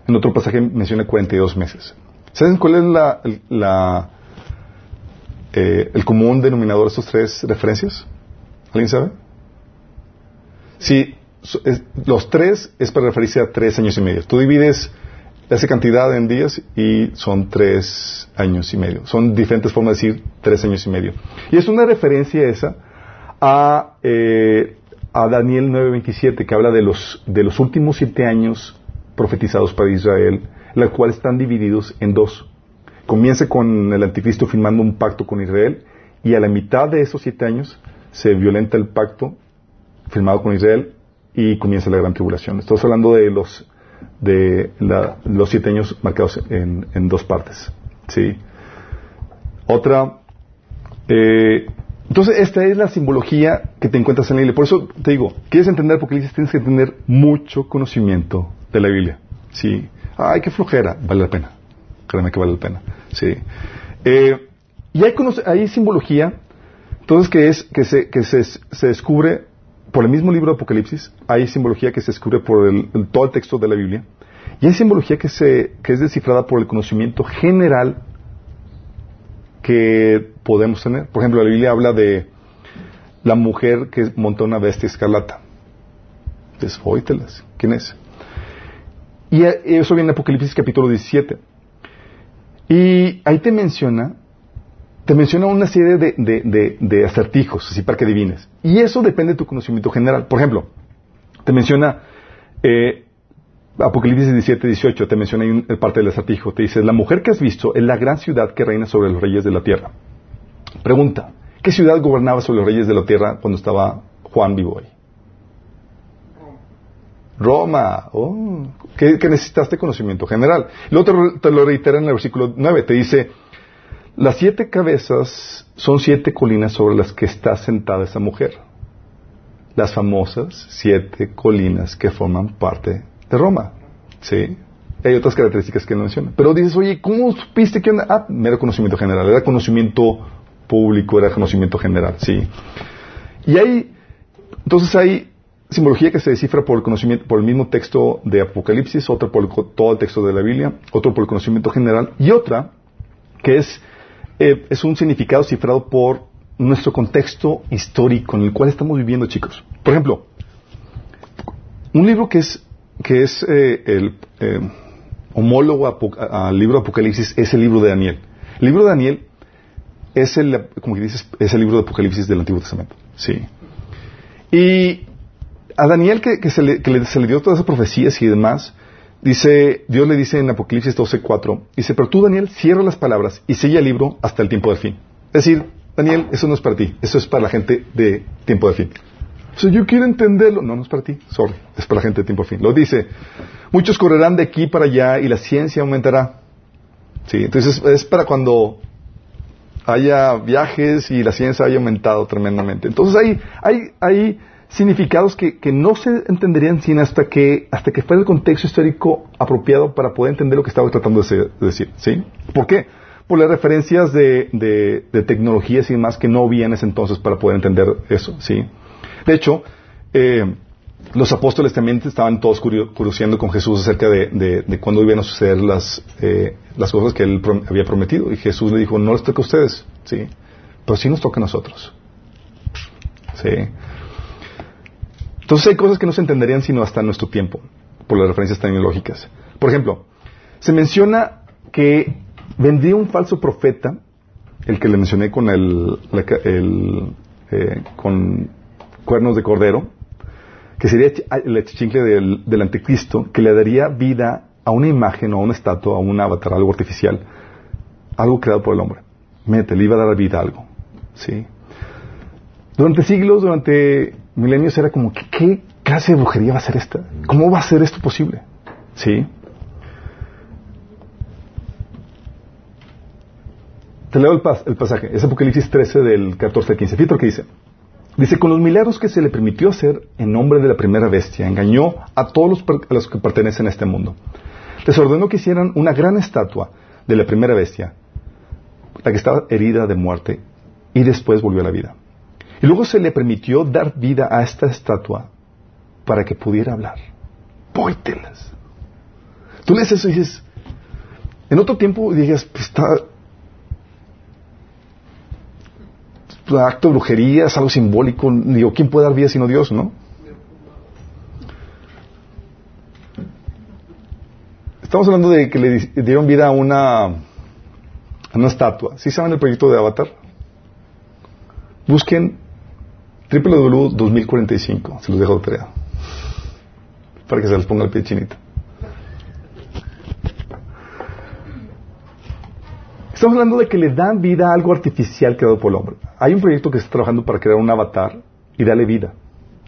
En otro pasaje menciona 42 meses. ¿Saben cuál es la, la eh, el común denominador de estas tres referencias? ¿Alguien sabe? Sí, los tres es para referirse a tres años y medio. Tú divides esa cantidad en días y son tres años y medio. Son diferentes formas de decir tres años y medio. Y es una referencia esa a, eh, a Daniel 9:27 que habla de los, de los últimos siete años profetizados para Israel, los cuales están divididos en dos. Comienza con el anticristo firmando un pacto con Israel y a la mitad de esos siete años se violenta el pacto firmado con Israel y comienza la gran tribulación. Estamos hablando de los de los siete años marcados en, dos partes. ¿sí? Otra, eh, entonces esta es la simbología que te encuentras en la Biblia. Por eso te digo, quieres entender Apocalipsis, tienes que tener mucho conocimiento de la Biblia. ¿sí? Ay, qué flojera, vale la pena. Créeme que vale la pena. ¿sí? Eh, y hay, hay simbología, entonces que es que se, que se, se descubre por el mismo libro de Apocalipsis, hay simbología que se descubre por todo el texto de la Biblia, y hay simbología que, se, que es descifrada por el conocimiento general que podemos tener. Por ejemplo, la Biblia habla de la mujer que montó una bestia escarlata. Desfóitelas. ¿Quién es? Y eso viene en Apocalipsis capítulo 17. Y ahí te menciona te menciona una serie de, acertijos, así para que adivines. Y eso depende de tu conocimiento general. Por ejemplo, te menciona eh, Apocalipsis 17, 18, te menciona ahí parte del acertijo. Te dice, la mujer que has visto es la gran ciudad que reina sobre los reyes de la tierra. Pregunta, ¿qué ciudad gobernaba sobre los reyes de la tierra cuando estaba Juan vivo ahí? Roma. Oh, que, necesitaste conocimiento general. Luego te lo reitera en el versículo 9. Te dice, las siete cabezas son siete colinas sobre las que está sentada esa mujer. Las famosas siete colinas que forman parte de Roma. ¿Sí? Hay otras características que no mencionan. Pero dices, oye, ¿cómo supiste que Ah, mero conocimiento general. Era conocimiento público, era conocimiento general. Sí. Y hay, entonces hay simbología que se descifra por el conocimiento, por el mismo texto de Apocalipsis, otra por todo el texto de la Biblia, otro por el conocimiento general, y otra que es eh, es un significado cifrado por nuestro contexto histórico en el cual estamos viviendo, chicos. Por ejemplo, un libro que es, que es eh, el eh, homólogo al libro de Apocalipsis es el libro de Daniel. El libro de Daniel es el, como que dices, es el libro de Apocalipsis del Antiguo Testamento. Sí. Y a Daniel que, se, le, se, le, dio todas esas profecías y demás, dice, Dios le dice en Apocalipsis 12:4, dice, pero tú Daniel cierra las palabras y sella el libro hasta el tiempo del fin. Es decir, Daniel, eso no es para ti, eso es para la gente de tiempo del fin. O sea, yo quiero entenderlo. No, no es para ti, sorry, es para la gente de tiempo del fin. Lo dice, muchos correrán de aquí para allá y la ciencia aumentará. Sí, entonces es para cuando haya viajes y la ciencia haya aumentado tremendamente. Entonces hay, hay, hay significados que, que, no se entenderían sin hasta que, hasta que fuera el contexto histórico apropiado para poder entender lo que estaba tratando de decir. ¿sí? ¿Por qué? Por las referencias de, de, de, tecnologías y demás que no había en ese entonces para poder entender eso. ¿sí? De hecho, eh, los apóstoles también estaban todos curioseando con Jesús acerca de, de, cuándo iban a suceder las, eh, las cosas que él había prometido. Y Jesús le dijo, no les toca a ustedes, ¿sí? Pero sí nos toca a nosotros. ¿Sí? Entonces hay cosas que no se entenderían sino hasta nuestro tiempo, por las referencias tecnológicas. Por ejemplo, se menciona que vendría un falso profeta, el que le mencioné con el, eh, con cuernos de cordero, que sería el achichincle del, del, anticristo, que le daría vida a una imagen o a una estatua, a un avatar, algo artificial, algo creado por el hombre. Mete, le iba a dar vida a algo. ¿sí? Durante siglos, durante milenios, era como, ¿qué, ¿qué, clase de brujería va a ser esta? ¿Cómo va a ser esto posible? ¿Sí? Te leo el, el pasaje, es Apocalipsis 13 del 14 al 15. Fíjate lo que dice. Dice, con los milagros que se le permitió hacer en nombre de la primera bestia, engañó a todos los, los que pertenecen a este mundo. Les ordenó que hicieran una gran estatua de la primera bestia, la que estaba herida de muerte, y después volvió a la vida. Y luego se le permitió dar vida a esta estatua para que pudiera hablar. Póytelas. Tú lees eso y dices, en otro tiempo dirías, pues está, acto de brujería, es algo simbólico. Digo, ¿quién puede dar vida sino Dios, no? Estamos hablando de que le dieron vida a una, a una estatua. ¿Sí saben el proyecto de Avatar? Busquen www 2045, se los dejo de tarea. Para que se les ponga el pie chinito. Estamos hablando de que le dan vida a algo artificial creado por el hombre. Hay un proyecto que está trabajando para crear un avatar y darle vida,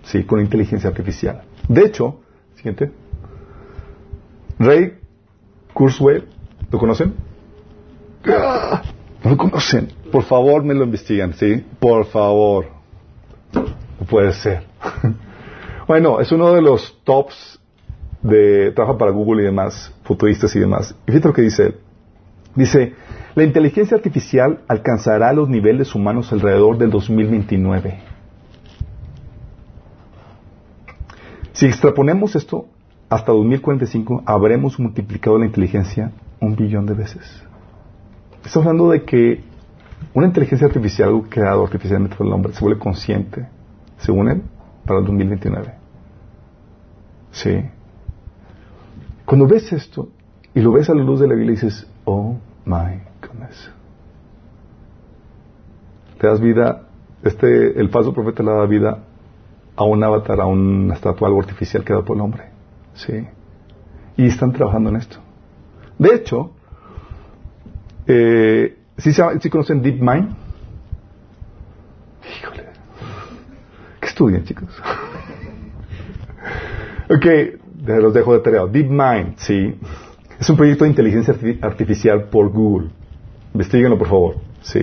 sí, con inteligencia artificial. De hecho, siguiente, Ray Kurzweil, ¿lo conocen? ¡Ah! ¿No lo conocen? Por favor, me lo investigan, ¿sí? Por favor. No puede ser. bueno, es uno de los tops de trabajo para Google y demás, futuristas y demás. Y fíjate lo que dice él. Dice, la inteligencia artificial alcanzará los niveles humanos alrededor del 2029. Si extraponemos esto hasta 2045, habremos multiplicado la inteligencia un billón de veces. Estamos hablando de que una inteligencia artificial, algo creado artificialmente por el hombre, se vuelve consciente, según él, para el 2029. Sí. Cuando ves esto y lo ves a la luz de la Biblia, dices, oh my goodness. Te das vida, este, el falso profeta le da vida a un avatar, a una estatua, algo artificial creado por el hombre. Sí. Y están trabajando en esto. De hecho, eh, ¿sí, ¿sí, conocen DeepMind? Híjole. ¿Qué estudian, chicos? ok, los dejo de tarea. DeepMind, sí. Es un proyecto de inteligencia artificial por Google. Investíguenlo, por favor. Sí.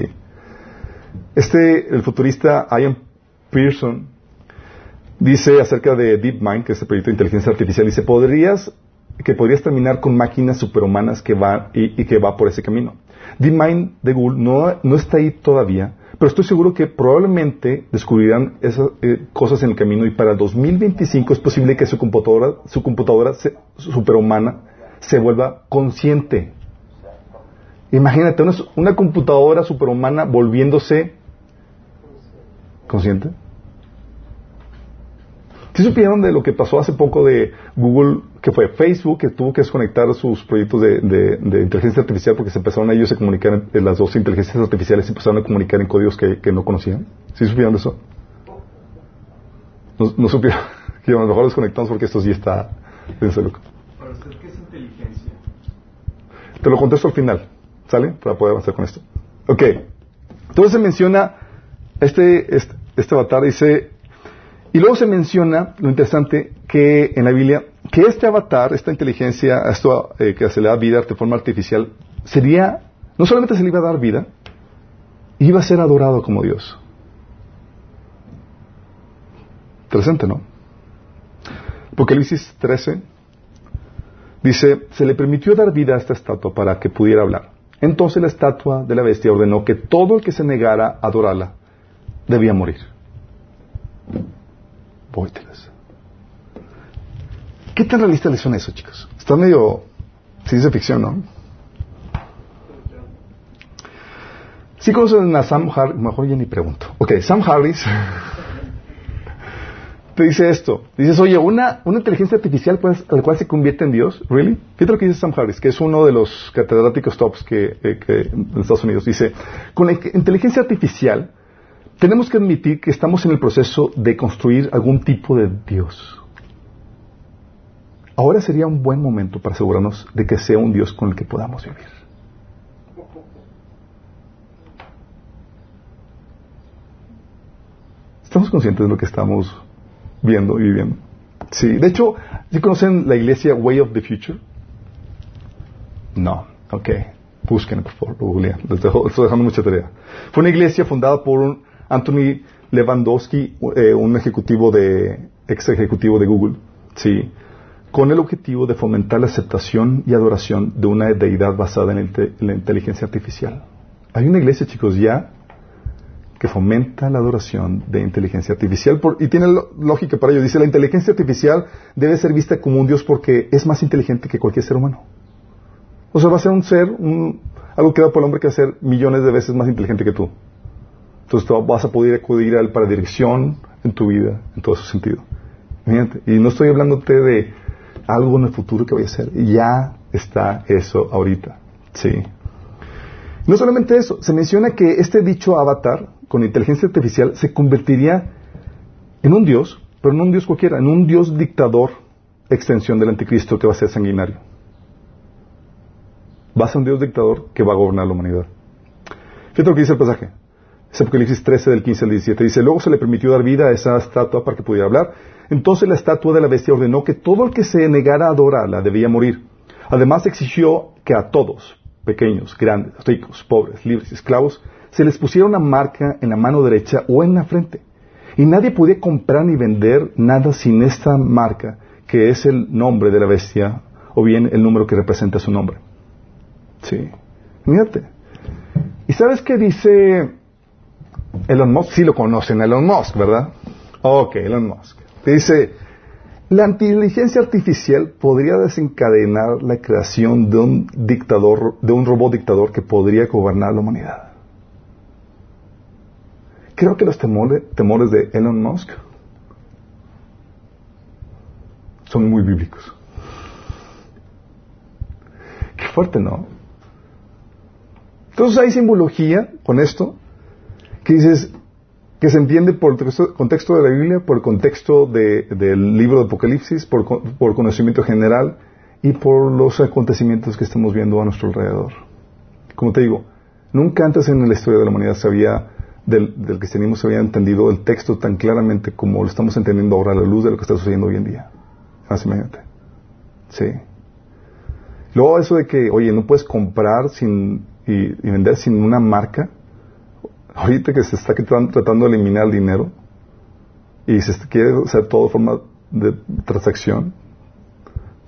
Este, el futurista Ian Pearson, dice acerca de DeepMind, que es el proyecto de inteligencia artificial, dice, podrías, que podrías terminar con máquinas superhumanas que van y, que va por ese camino. DeepMind de Google no, no está ahí todavía, pero estoy seguro que probablemente descubrirán esas eh, cosas en el camino y para 2025 es posible que su computadora, su computadora superhumana se vuelva consciente. Imagínate una, computadora superhumana volviéndose consciente. ¿Sí supieron de lo que pasó hace poco de Google, que fue Facebook, que tuvo que desconectar sus proyectos de, de, inteligencia artificial porque se empezaron a ellos a comunicar, en, las dos inteligencias artificiales se empezaron a comunicar en códigos que, que no conocían? ¿Sí supieron de eso? No, no supieron. que a lo mejor desconectamos porque esto sí está... ¿Para usted qué es inteligencia? Te lo contesto al final, ¿sale? Para poder avanzar con esto. Ok. Entonces se menciona este, este, este avatar, dice y luego se menciona, lo interesante, que en la Biblia, que este avatar, esta inteligencia, esto eh, que se le da vida de forma artificial, sería, no solamente se le iba a dar vida, iba a ser adorado como Dios. Interesante, ¿no? Apocalipsis 13 dice, se le permitió dar vida a esta estatua para que pudiera hablar. Entonces la estatua de la bestia ordenó que todo el que se negara a adorarla debía morir. ¿Qué tan realista les suena eso, chicos? Está medio ciencia ficción, ¿no? Sí conocen a Sam Harris, mejor ya ni pregunto. Ok, Sam Harris te dice esto. Dices, oye, una, una inteligencia artificial pues, al cual se convierte en Dios, ¿really? Fíjate lo que dice Sam Harris, que es uno de los catedráticos tops que, eh, que en Estados Unidos. Dice, con la inteligencia artificial tenemos que admitir que estamos en el proceso de construir algún tipo de Dios. Ahora sería un buen momento para asegurarnos de que sea un Dios con el que podamos vivir. ¿Estamos conscientes de lo que estamos viendo y viviendo? Sí. De hecho, ¿sí conocen la iglesia Way of the Future? No. Ok. Busquen, por favor, Google. Les estoy dejando mucha tarea. Fue una iglesia fundada por un Anthony Lewandowski, eh, un ejecutivo de, ex ejecutivo de Google, sí, con el objetivo de fomentar la aceptación y adoración de una deidad basada en, la inteligencia artificial. Hay una iglesia, chicos, ya que fomenta la adoración de inteligencia artificial y tiene lógica para ello. Dice, la inteligencia artificial debe ser vista como un Dios porque es más inteligente que cualquier ser humano. O sea, va a ser un ser, un, algo creado por el hombre que va a ser millones de veces más inteligente que tú. Entonces vas a poder acudir a él para dirección en tu vida, en todo su sentido. y no estoy hablándote de algo en el futuro que vaya a ser. Ya está eso ahorita. Sí. No solamente eso, se menciona que este dicho avatar con inteligencia artificial se convertiría en un dios, pero no un dios cualquiera, en un dios dictador, extensión del anticristo que va a ser sanguinario. Va a ser un dios dictador que va a gobernar la humanidad. Fíjate lo que dice el pasaje. Es Apocalipsis 13 del 15 al 17. Dice, luego se le permitió dar vida a esa estatua para que pudiera hablar. Entonces la estatua de la bestia ordenó que todo el que se negara a adorarla debía morir. Además exigió que a todos, pequeños, grandes, ricos, pobres, libres esclavos, se les pusiera una marca en la mano derecha o en la frente. Y nadie podía comprar ni vender nada sin esta marca, que es el nombre de la bestia, o bien el número que representa su nombre. Sí. Mírate. ¿Y sabes qué dice Elon Musk, sí lo conocen, Elon Musk, ¿verdad? Ok, Elon Musk. Dice, la inteligencia artificial podría desencadenar la creación de un dictador, de un robot dictador que podría gobernar la humanidad. Creo que los temores de Elon Musk son muy bíblicos. Qué fuerte, ¿no? Entonces hay simbología con esto que dices que se entiende por el contexto de la Biblia, por el contexto del libro de Apocalipsis, por, conocimiento general y por los acontecimientos que estamos viendo a nuestro alrededor. Como te digo, nunca antes en la historia de la humanidad se había, del, del cristianismo se había entendido el texto tan claramente como lo estamos entendiendo ahora a la luz de lo que está sucediendo hoy en día. Más imagínate. Sí. Luego eso de que, oye, no puedes comprar sin, y vender sin una marca, ahorita que se está tratando de eliminar el dinero y se quiere hacer todo de forma de transacción,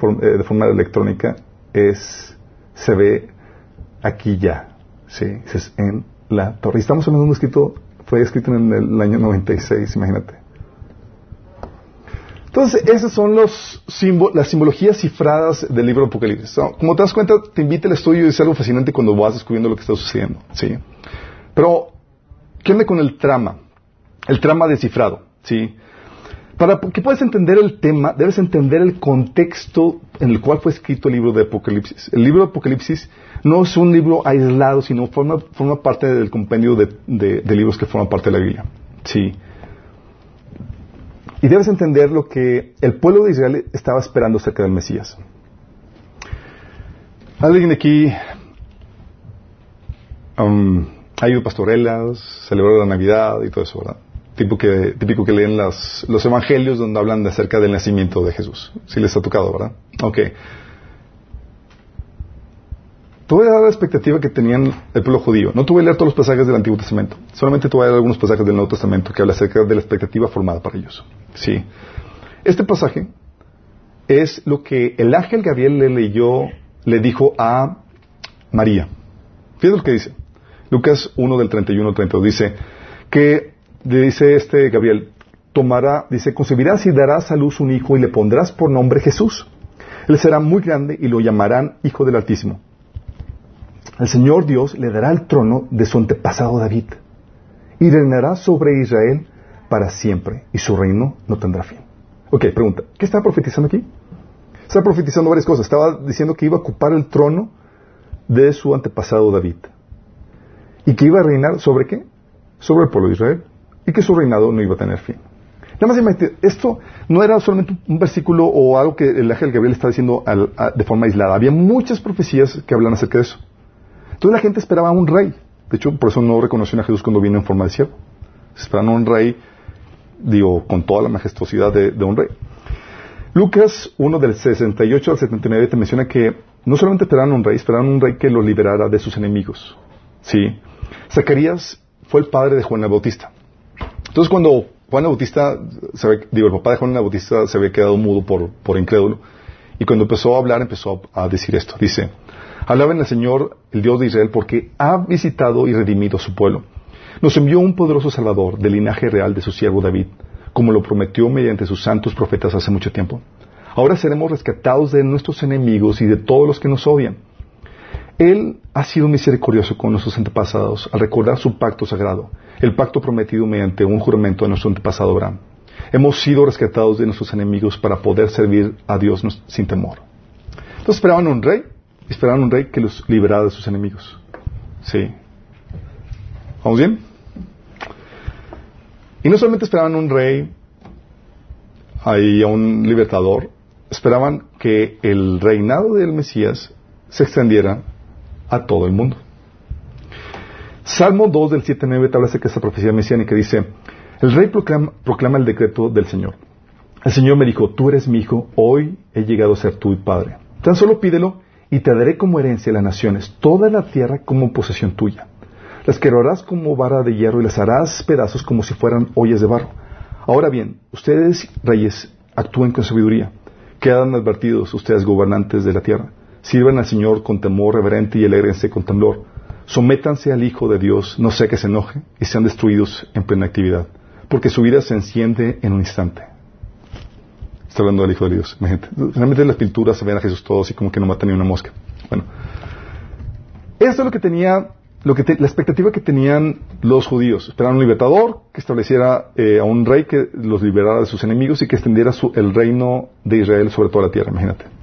eh, de forma electrónica, es, se ve aquí ya, sí, es en la torre. Estamos hablando de un escrito, fue escrito en el año 96, imagínate. Entonces, esas son los las simbologías cifradas del libro de Apocalipsis. Como te das cuenta, te invita al estudio y es algo fascinante cuando vas descubriendo lo que está sucediendo. ¿sí? Pero ¿Qué onda con el trama? El trama descifrado, ¿sí? Para que puedas entender el tema, debes entender el contexto en el cual fue escrito el libro de Apocalipsis. El libro de Apocalipsis no es un libro aislado, sino forma, forma parte del compendio de, libros que forman parte de la Biblia. Sí. Y debes entender lo que el pueblo de Israel estaba esperando acerca del Mesías. Alguien aquí um, ha ido pastorelas, celebrado la Navidad y todo eso, ¿verdad? Típico que, típico que leen las, los evangelios donde hablan de acerca del nacimiento de Jesús. Si les ha tocado, ¿verdad? Ok. Dar la expectativa que tenían el pueblo judío. No voy a leer todos los pasajes del Antiguo Testamento. Solamente te voy a leer algunos pasajes del Nuevo Testamento que habla acerca de la expectativa formada para ellos. Sí. Este pasaje es lo que el ángel Gabriel le leyó, le dijo a María. Fíjate lo que dice. Lucas 1 del 31 al 32 dice que le dice este Gabriel, tomará, dice, concebirás y darás a luz un hijo y le pondrás por nombre Jesús. Él será muy grande y lo llamarán Hijo del Altísimo. El Señor Dios le dará el trono de su antepasado David y reinará sobre Israel para siempre y su reino no tendrá fin. Ok, pregunta, ¿qué está profetizando aquí? Está profetizando varias cosas. Estaba diciendo que iba a ocupar el trono de su antepasado David y que iba a reinar sobre qué? Sobre el pueblo de Israel y que su reinado no iba a tener fin. Nada más esto no era solamente un versículo o algo que el ángel Gabriel está diciendo de forma aislada. Había muchas profecías que hablan acerca de eso. Entonces la gente esperaba a un rey. De hecho, por eso no reconoció a Jesús cuando vino en forma de siervo. Esperaban a un rey, digo, con toda la majestuosidad de, un rey. Lucas 1 del 68 al 79 te menciona que no solamente esperaban a un rey, esperaban a un rey que los liberara de sus enemigos. ¿Sí? Zacarías fue el padre de Juan el Bautista. Entonces cuando Juan el Bautista, digo, el papá de Juan el Bautista se había quedado mudo por, por incrédulo, y cuando empezó a hablar empezó a decir esto. Dice, Alaben al Señor, el Dios de Israel, porque ha visitado y redimido a su pueblo. Nos envió un poderoso Salvador del linaje real de su siervo David, como lo prometió mediante sus santos profetas hace mucho tiempo. Ahora seremos rescatados de nuestros enemigos y de todos los que nos odian. Él ha sido misericordioso con nuestros antepasados al recordar su pacto sagrado, el pacto prometido mediante un juramento de nuestro antepasado Abraham. Hemos sido rescatados de nuestros enemigos para poder servir a Dios sin temor. Entonces esperaban un rey, esperaban un rey que los liberara de sus enemigos. Sí. ¿Vamos bien? Y no solamente esperaban un rey ahí a un libertador, esperaban que el reinado del Mesías se extendiera a todo el mundo. Salmo 2 del 7-9 te habla acerca de esta profecía mesiánica. Dice, el rey proclama, proclama, el decreto del Señor. El Señor me dijo, tú eres mi hijo, hoy he llegado a ser tu padre. Tan solo pídelo y te daré como herencia las naciones, toda la tierra como posesión tuya. Las quebrarás como vara de hierro y las harás pedazos como si fueran ollas de barro. Ahora bien, ustedes, reyes, actúen con sabiduría. Quedan advertidos ustedes, gobernantes de la tierra. Sirvan al Señor con temor reverente y alégrense con temblor. Sométanse al Hijo de Dios, no sea que se enoje y sean destruidos en plena actividad, porque su vida se enciende en un instante. Está hablando del Hijo de Dios. Realmente en las pinturas se ven a Jesús todos y como que no mata ni una mosca. Bueno, eso es lo que tenía, lo que la expectativa que tenían los judíos. Esperaban un libertador que estableciera eh, a un rey que los liberara de sus enemigos y que extendiera el reino de Israel sobre toda la tierra. Imagínate.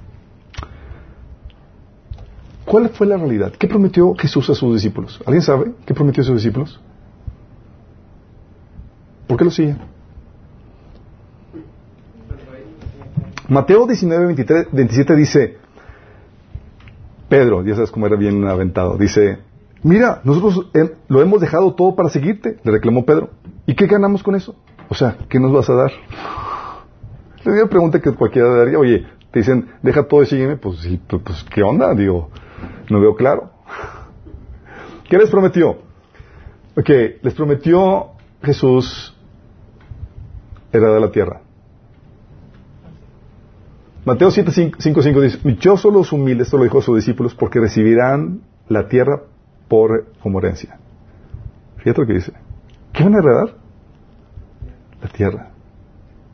¿Cuál fue la realidad? ¿Qué prometió Jesús a sus discípulos? ¿Alguien sabe qué prometió a sus discípulos? ¿Por qué lo siguen? Mateo 19, 23, 27 dice, Pedro, ya sabes cómo era bien aventado, dice, mira, nosotros lo hemos dejado todo para seguirte, le reclamó Pedro. ¿Y qué ganamos con eso? O sea, ¿qué nos vas a dar? Una pregunta que cualquiera daría, oye, te dicen, deja todo y sígueme, pues, pues, pues, ¿qué onda? Digo, no veo claro. ¿Qué les prometió? Ok, les prometió Jesús heredar la tierra. Mateo 7, 5, 5 dice, dichosos los humildes, esto lo dijo a sus discípulos, porque recibirán la tierra por como herencia. Fíjate lo que dice. ¿Qué van a heredar? La tierra.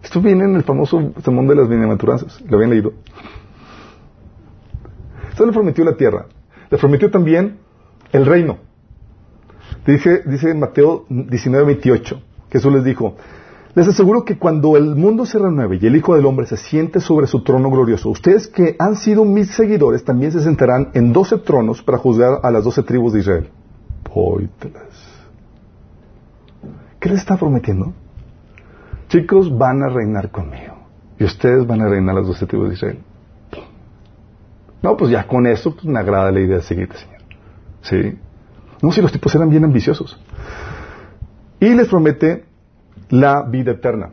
Esto viene en el famoso sermón de las bienaventuranzas. ¿Lo habían leído? Esto le prometió la tierra. Le prometió también el reino. Dice, Mateo 19, 28. Jesús les dijo, les aseguro que cuando el mundo se renueve y el Hijo del Hombre se siente sobre su trono glorioso, ustedes que han sido mis seguidores también se sentarán en doce tronos para juzgar a las doce tribus de Israel. ¿Qué les está prometiendo? Chicos, van a reinar conmigo. Y ustedes van a reinar las doce tribus de Israel. No, pues ya con eso pues, me agrada la idea de seguirte, Señor. ¿Sí? No, si los tipos eran bien ambiciosos. Y les promete la vida eterna.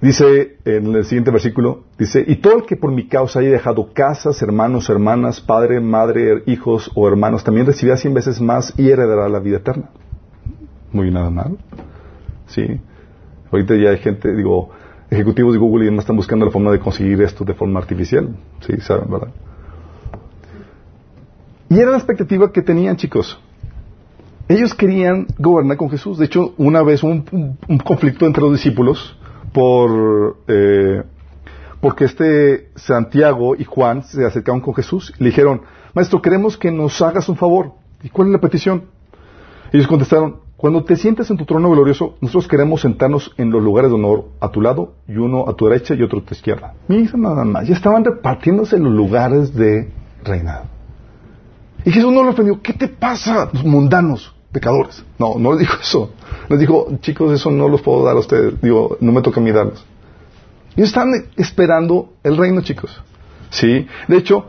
Dice en el siguiente versículo, dice, y todo el que por mi causa haya dejado casas, hermanos, hermanas, padre, madre, hijos o hermanos, también recibirá cien veces más y heredará la vida eterna. Muy nada mal. Sí. Ahorita ya hay gente, digo, ejecutivos de Google y demás están buscando la forma de conseguir esto de forma artificial. Sí, saben, ¿verdad? Y era la expectativa que tenían, chicos. Ellos querían gobernar con Jesús. De hecho, una vez hubo un, conflicto entre los discípulos por eh, porque este Santiago y Juan se acercaron con Jesús y le dijeron, Maestro, queremos que nos hagas un favor. ¿Y cuál es la petición? Ellos contestaron, cuando te sientes en tu trono glorioso, nosotros queremos sentarnos en los lugares de honor a tu lado y uno a tu derecha y otro a tu izquierda. Mira nada más, ya estaban repartiéndose los lugares de reinado. Y Jesús no lo ofendió, ¿qué te pasa, mundanos? pecadores. No, no les dijo eso. Les dijo, chicos, eso no los puedo dar a ustedes. Digo, no me toca a mí darlos. Ellos están esperando el reino, chicos. ¿Sí? De hecho,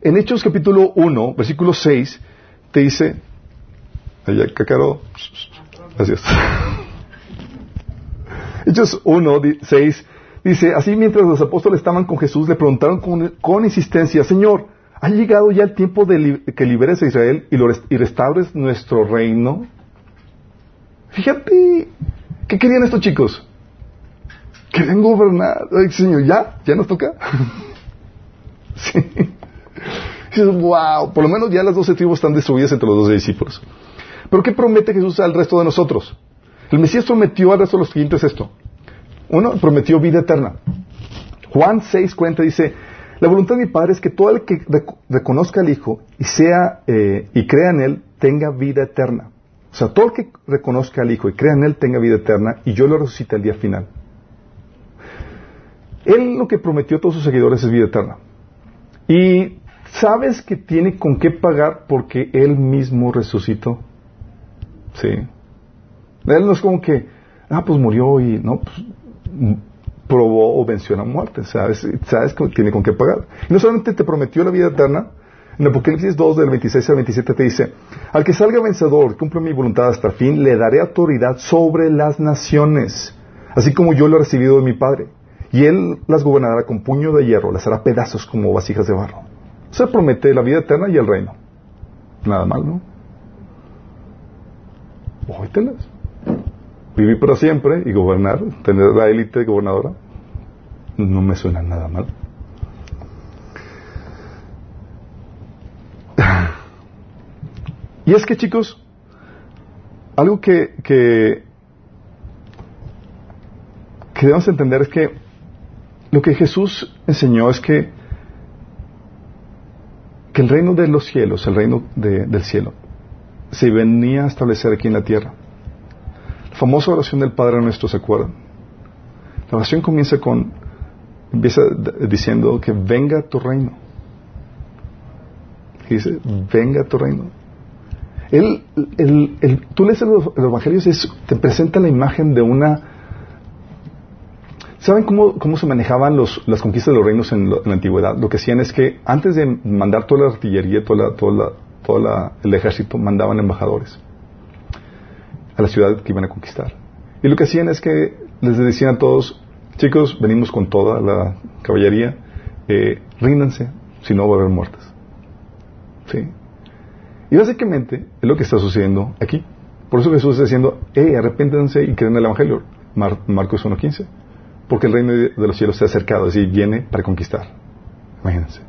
en Hechos capítulo 1, versículo 6, te dice, allá, cacaro, gracias. Hechos 1, 6, dice, así mientras los apóstoles estaban con Jesús, le preguntaron con insistencia, Señor, ¿Ha llegado ya el tiempo de que liberes a Israel y, lo restaures nuestro reino? Fíjate, ¿qué querían estos chicos? Querían gobernar. Ay, Señor, ¿ya? ¿Ya nos toca? sí. wow, por lo menos ya las doce tribus están destruidas entre los doce discípulos. Pero ¿qué promete Jesús al resto de nosotros? El Mesías prometió al resto de los siguientes esto. Uno, prometió vida eterna. Juan 6.40 dice, la voluntad de mi Padre es que todo el que reconozca al Hijo y sea eh, y crea en Él tenga vida eterna. O sea, todo el que reconozca al Hijo y crea en Él tenga vida eterna y yo lo resucite al día final. Él lo que prometió a todos sus seguidores es vida eterna. Y sabes que tiene con qué pagar porque Él mismo resucitó. Sí. Él no es como que, ah, pues murió y no, pues probó o venció la muerte. Sabes, sabes que tiene con qué pagar. Y no solamente te prometió la vida eterna, en Apocalipsis 2 del 26 al 27 te dice, al que salga vencedor, cumple mi voluntad hasta el fin, le daré autoridad sobre las naciones, así como yo lo he recibido de mi Padre. Y él las gobernará con puño de hierro, las hará pedazos como vasijas de barro. Se promete la vida eterna y el reino. Nada mal, ¿no? Óytelas vivir para siempre y gobernar, tener la élite gobernadora, no me suena nada mal. Y es que chicos, algo que, que, que debemos entender es que lo que Jesús enseñó es que, que el reino de los cielos, el reino del cielo, se venía a establecer aquí en la tierra famosa oración del Padre nuestro, ¿se acuerdan? La oración comienza con, empieza diciendo que venga tu reino. Y dice, venga tu reino. El, el, tú lees los, evangelios y te presenta la imagen de una... ¿Saben cómo, cómo se manejaban los, las conquistas de los reinos en, la antigüedad? Lo que hacían es que antes de mandar toda la artillería, toda toda todo el ejército, mandaban embajadores a la ciudad que iban a conquistar. Y lo que hacían es que les decían a todos, chicos, venimos con toda la caballería, eh, ríndanse, si no va a haber muertes. ¿Sí? Y básicamente es lo que está sucediendo aquí. Por eso Jesús está diciendo, eh, arrepéntense y creen en el Evangelio. Marcos 1.15. Porque el reino de los cielos se ha acercado, es decir, viene para conquistar. Imagínense.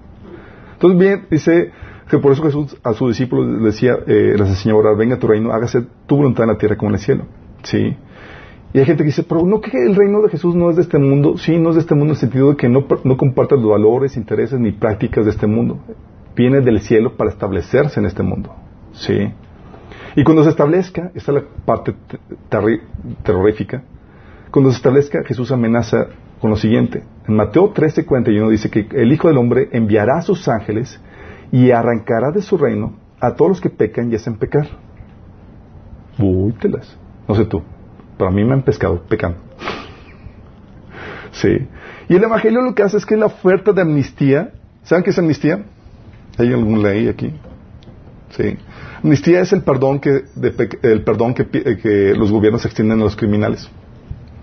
Entonces, bien, dice que por eso Jesús a sus discípulos decía, eh, les enseñó a orar, venga tu reino, hágase tu voluntad en la tierra como en el cielo. ¿Sí? Y hay gente que dice, pero no que el reino de Jesús no es de este mundo. Sí, no es de este mundo en el sentido de que no, no comparte los valores, intereses ni prácticas de este mundo. Viene del cielo para establecerse en este mundo. ¿Sí? Y cuando se establezca, esta es la parte terrorífica, cuando se establezca, Jesús amenaza con lo siguiente. En Mateo 13:41 dice que el Hijo del Hombre enviará a sus ángeles y arrancará de su reino a todos los que pecan y hacen pecar. Uy, telas. No sé tú, pero a mí me han pescado pecando. Sí. Y el Evangelio lo que hace es que la oferta de amnistía, ¿saben qué es amnistía? ¿Hay algún ley aquí? Sí. Amnistía es el perdón que, el perdón que, que los gobiernos extienden a los criminales.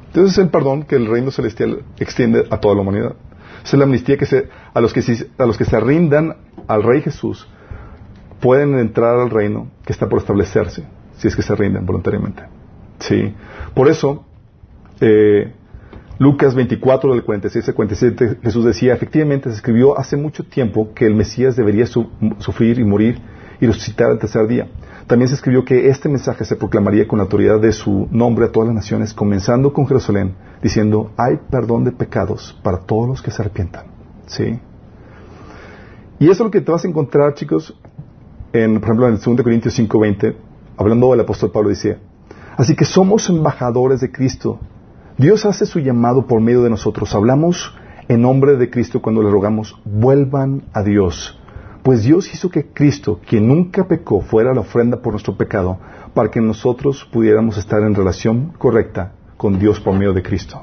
Entonces es el perdón que el reino celestial extiende a toda la humanidad. Es la amnistía que a, los que, a los que se rindan al Rey Jesús pueden entrar al reino que está por establecerse, si es que se rinden voluntariamente. Sí. Por eso, eh, Lucas 24, del 46 al 47, Jesús decía, efectivamente se escribió hace mucho tiempo que el Mesías debería sufrir y morir y resucitar al tercer día. También se escribió que este mensaje se proclamaría con la autoridad de su nombre a todas las naciones, comenzando con Jerusalén, diciendo, hay perdón de pecados para todos los que se arrepientan. ¿Sí? Y eso es lo que te vas a encontrar, chicos, en, por ejemplo, en el 2 Corintios 5.20, hablando del apóstol Pablo, dice, así que somos embajadores de Cristo. Dios hace su llamado por medio de nosotros. Hablamos en nombre de Cristo cuando le rogamos, vuelvan a Dios pues Dios hizo que Cristo, quien nunca pecó, fuera la ofrenda por nuestro pecado, para que nosotros pudiéramos estar en relación correcta con Dios por medio de Cristo.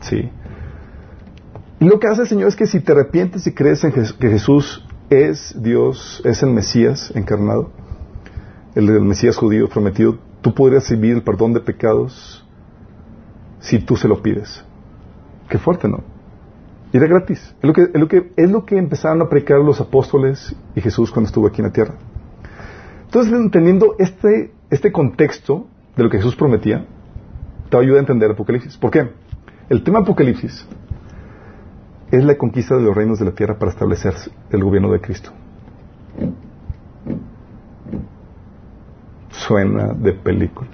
¿Sí? Y lo que hace el Señor es que si te arrepientes y crees en que Jesús es Dios, es el Mesías encarnado, el, el Mesías judío prometido, tú podrías recibir el perdón de pecados si tú se lo pides. Qué fuerte, ¿no? Era gratis. Es lo, que, es, lo que, es lo que empezaron a predicar los apóstoles y Jesús cuando estuvo aquí en la tierra. Entonces, entendiendo este, este contexto de lo que Jesús prometía, te ayuda a entender Apocalipsis. ¿Por qué? El tema Apocalipsis es la conquista de los reinos de la tierra para establecer el gobierno de Cristo. Suena de película.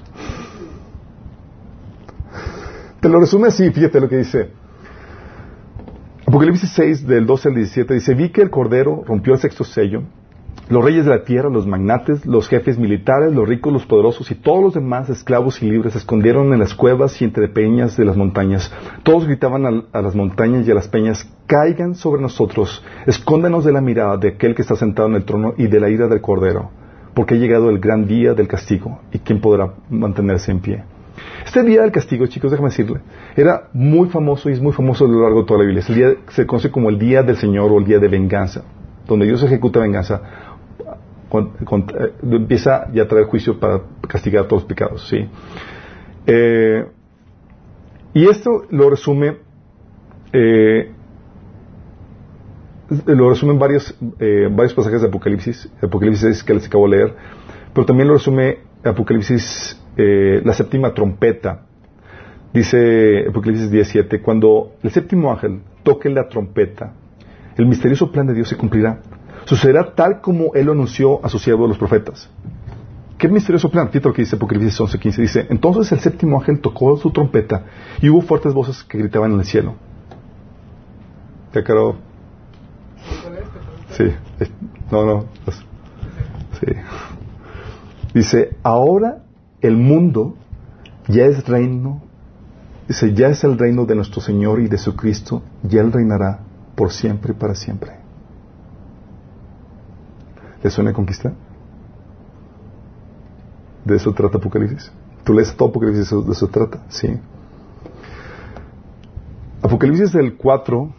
Te lo resume así, fíjate lo que dice. Apocalipsis 6, del 12 al 17, dice, vi que el Cordero rompió el sexto sello. Los reyes de la tierra, los magnates, los jefes militares, los ricos, los poderosos y todos los demás esclavos y libres se escondieron en las cuevas y entre peñas de las montañas. Todos gritaban a, a las montañas y a las peñas, caigan sobre nosotros, escóndanos de la mirada de aquel que está sentado en el trono y de la ira del Cordero, porque ha llegado el gran día del castigo, y quién podrá mantenerse en pie. Este día del castigo, chicos, déjame decirle, era muy famoso y es muy famoso a lo largo de toda la Biblia. el día, se conoce como el día del Señor o el día de venganza, donde Dios ejecuta venganza, eh, empieza ya a traer juicio para castigar todos los pecados. ¿sí? Eh, y esto lo resume, eh, lo resume en varios, varios pasajes de Apocalipsis, Apocalipsis que les acabo de leer, pero también lo resume Apocalipsis eh, la séptima trompeta. Dice Apocalipsis 17, cuando el séptimo ángel toque la trompeta, el misterioso plan de Dios se cumplirá. Sucederá tal como él lo anunció a sus siervos los profetas. ¿Qué misterioso plan? Fíjate lo que dice Apocalipsis 11:15. Dice, entonces el séptimo ángel tocó su trompeta y hubo fuertes voces que gritaban en el cielo. ¿Te? Sí, no, no. Sí. Dice, ahora el mundo ya es reino, ya es el reino de nuestro Señor y de su Cristo, y Él reinará por siempre y para siempre. ¿Le suena conquista? De eso trata Apocalipsis. Tú lees todo Apocalipsis, de eso trata, sí. Apocalipsis del 4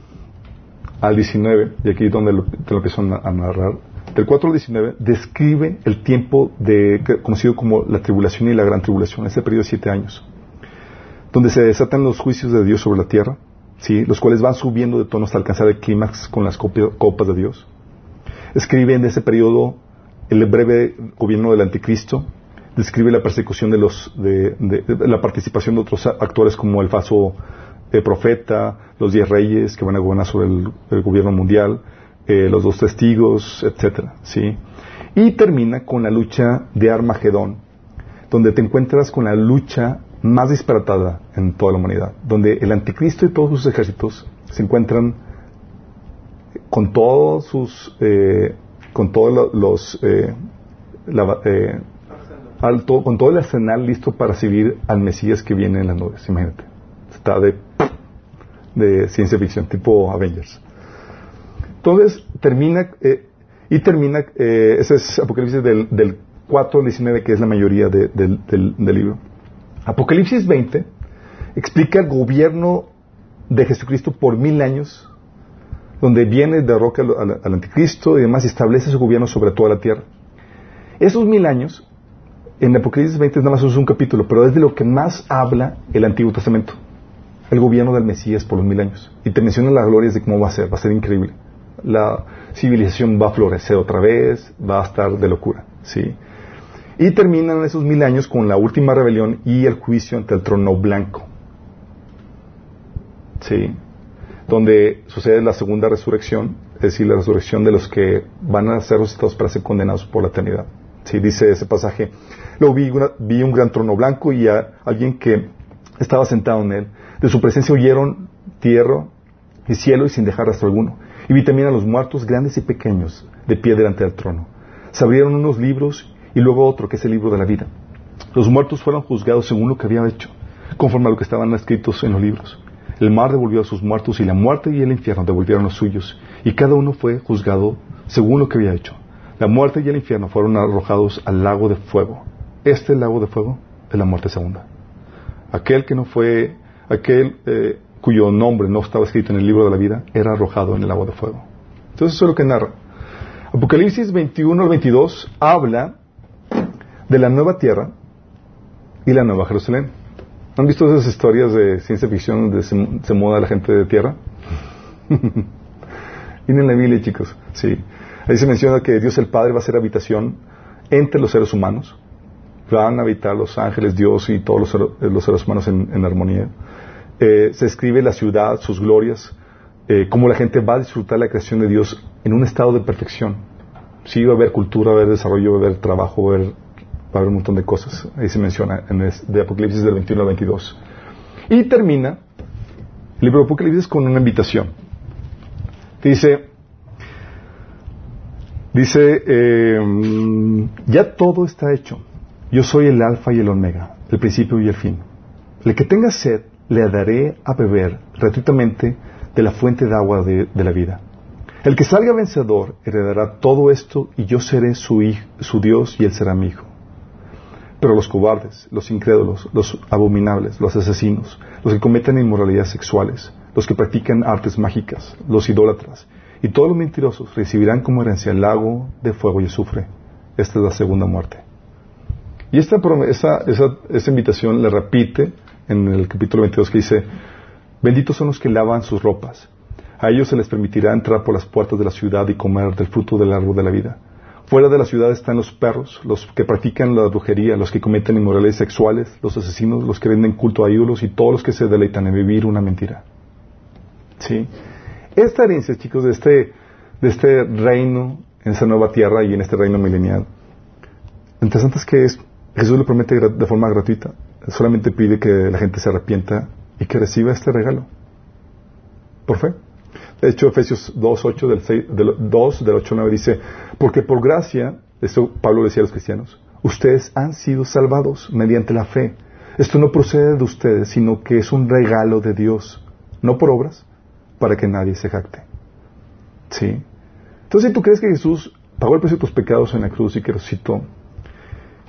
al 19, y aquí donde lo, te lo empiezo a narrar, del 4 al 19, describe el tiempo de, conocido como la tribulación y la gran tribulación, ese periodo de siete años, donde se desatan los juicios de Dios sobre la tierra, ¿sí? los cuales van subiendo de tono hasta alcanzar el clímax con las copas de Dios. Escribe en ese periodo el breve gobierno del anticristo, describe la persecución de los, de, la participación de otros actores como el falso eh, profeta, los diez reyes que van a gobernar sobre el gobierno mundial, eh, los dos testigos, etcétera, ¿sí? Y termina con la lucha de Armagedón, donde te encuentras con la lucha más disparatada en toda la humanidad, donde el anticristo y todos sus ejércitos se encuentran con todos sus, eh, con todos los, eh, con todo el arsenal listo para recibir al Mesías que viene en las nubes, imagínate. está de ciencia ficción, tipo Avengers. Entonces, termina, eh, y termina, eh, ese es Apocalipsis del, del 4 al 19, que es la mayoría de- del, del- del libro. Apocalipsis 20 explica el gobierno de Jesucristo por mil años, donde viene, derroca al, al- al anticristo y demás, y establece su gobierno sobre toda la tierra. Esos mil años, en Apocalipsis 20 nada más es un capítulo, pero es de lo que más habla el Antiguo Testamento. El gobierno del Mesías por los mil años. Y te menciona las glorias de cómo va a ser, va a ser increíble. La civilización va a florecer otra vez, va a estar de locura, ¿sí? Y terminan esos mil años con la última rebelión y el juicio ante el trono blanco. ¿Sí? Donde sucede la segunda resurrección, es decir, la resurrección de los que van a ser resucitados para ser condenados por la eternidad. Sí, dice ese pasaje. Luego vi, una- vi un gran trono blanco y a alguien que estaba sentado en él. De su presencia huyeron tierra y cielo y sin dejar rastro alguno. Y vi también a los muertos grandes y pequeños de pie delante del trono. Se abrieron unos libros y luego otro, que es el libro de la vida. Los muertos fueron juzgados según lo que había hecho, conforme a lo que estaban escritos en los libros. El mar devolvió a sus muertos y la muerte y el infierno devolvieron los suyos, y cada uno fue juzgado según lo que había hecho. La muerte y el infierno fueron arrojados al lago de fuego. Este lago de fuego es la muerte segunda. Aquel que no fue, aquel eh, cuyo nombre no estaba escrito en el libro de la vida, era arrojado en el agua de fuego. Entonces eso es lo que narra. Apocalipsis 21 al 22 habla de la nueva tierra y la nueva Jerusalén. ¿Han visto esas historias de ciencia ficción donde se, se muda la gente de tierra? Miren la Biblia, chicos. Sí. Ahí se menciona que Dios el Padre va a hacer habitación entre los seres humanos. Van a habitar los ángeles, Dios y todos los, ser- seres humanos en armonía. Eh, se escribe la ciudad, sus glorias, eh, cómo la gente va a disfrutar la creación de Dios en un estado de perfección. Sí, va a haber cultura, va a haber desarrollo, va a haber trabajo, va a haber, un montón de cosas. Ahí se menciona en es- de Apocalipsis del 21 al 22. Y termina el libro de Apocalipsis con una invitación. Dice, dice, eh, ya todo está hecho. Yo soy el alfa y el omega, el principio y el fin. El que tenga sed, le daré a beber gratuitamente de la fuente de agua de, la vida. El que salga vencedor heredará todo esto y yo seré su, su Dios y él será mi hijo. Pero los cobardes, los incrédulos, los abominables, los asesinos, los que cometen inmoralidades sexuales, los que practican artes mágicas, los idólatras y todos los mentirosos recibirán como herencia el lago de fuego y azufre. Esta es la segunda muerte. Y esta esa invitación la repite en el capítulo 22 que dice, benditos son los que lavan sus ropas. A ellos se les permitirá entrar por las puertas de la ciudad y comer del fruto del árbol de la vida. Fuera de la ciudad están los perros, los que practican la brujería, los que cometen inmoralidades sexuales, los asesinos, los que venden culto a ídolos y todos los que se deleitan en vivir una mentira. ¿Sí? Esta herencia, chicos, de este, de este reino, en esa nueva tierra y en este reino milenial, lo interesante es que es, Jesús lo promete de forma gratuita. Solamente pide que la gente se arrepienta y que reciba este regalo. Por fe. De hecho, Efesios 2, 8 del, 6 del 2 del 8 al 9 dice, porque por gracia, esto Pablo decía a los cristianos, ustedes han sido salvados mediante la fe. Esto no procede de ustedes, sino que es un regalo de Dios, no por obras, para que nadie se jacte. ¿Sí? Entonces, si tú crees que Jesús pagó el precio de tus pecados en la cruz y que resucitó,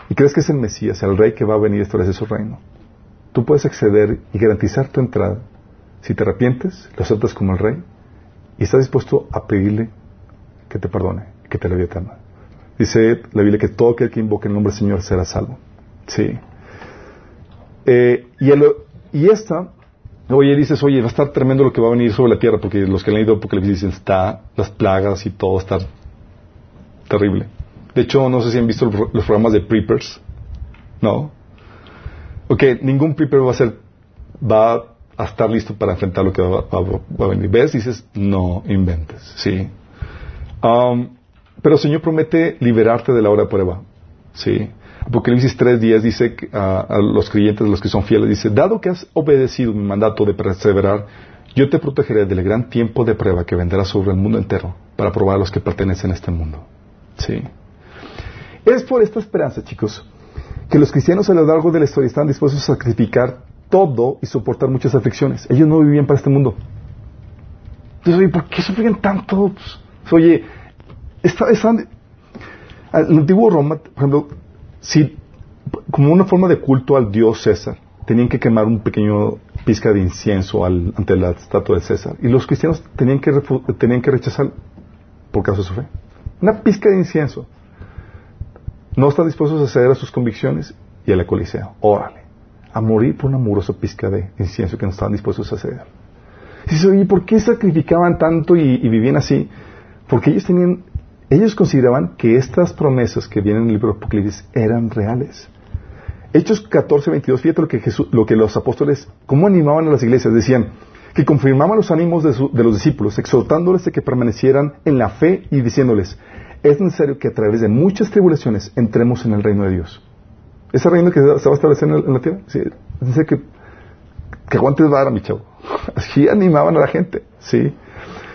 y crees que es el Mesías, el Rey que va a venir a establecer su reino, tú puedes acceder y garantizar tu entrada si te arrepientes, lo aceptas como el Rey y estás dispuesto a pedirle que te perdone, que te la vida eterna. Dice la Biblia que todo aquel que invoque el nombre del Señor será salvo. Sí. Eh, y, esta, oye, dices, oye, va a estar tremendo lo que va a venir sobre la tierra, porque los que han leído Apocalipsis dicen, está, las plagas y todo está terrible. De hecho, no sé si han visto los, programas de preppers. ¿No? Ok, ningún prepper va a ser, va a estar listo para enfrentar lo que va, a venir. ¿Ves? Dices, no inventes. Sí. Um, pero el Señor promete liberarte de la hora de prueba. Sí. Apocalipsis 3.10 dice a, a los creyentes, los que son fieles, dice, dado que has obedecido mi mandato de perseverar, yo te protegeré del gran tiempo de prueba que vendrá sobre el mundo entero para probar a los que pertenecen a este mundo. Sí. Es por esta esperanza, chicos, que los cristianos a lo largo de la historia están dispuestos a sacrificar todo y soportar muchas aflicciones. Ellos no vivían para este mundo. Entonces, oye, ¿por qué sufrían tanto? Pues, oye, está, en el antiguo Roma, por ejemplo, si como una forma de culto al dios César, tenían que quemar un pequeño pizca de incienso ante la estatua de César. Y los cristianos tenían que, tenían que rechazar por causa de su fe. Una pizca de incienso. No están dispuestos a ceder a sus convicciones y a la colisea. Órale. A morir por una amorosa pizca de incienso que no estaban dispuestos a ceder. Y dice, oye, ¿por qué sacrificaban tanto y, y vivían así? Porque ellos tenían, ellos consideraban que estas promesas que vienen en el libro de Apocalipsis eran reales. Hechos 14, 22, fíjate lo que, lo que los apóstoles, cómo animaban a las iglesias, decían que confirmaban los ánimos de, los discípulos, exhortándoles a que permanecieran en la fe y diciéndoles, es necesario que a través de muchas tribulaciones entremos en el reino de Dios. Ese reino que se va a establecer en, la tierra, sí, dice que, que aguantes vara, mi chavo. Así animaban a la gente, sí.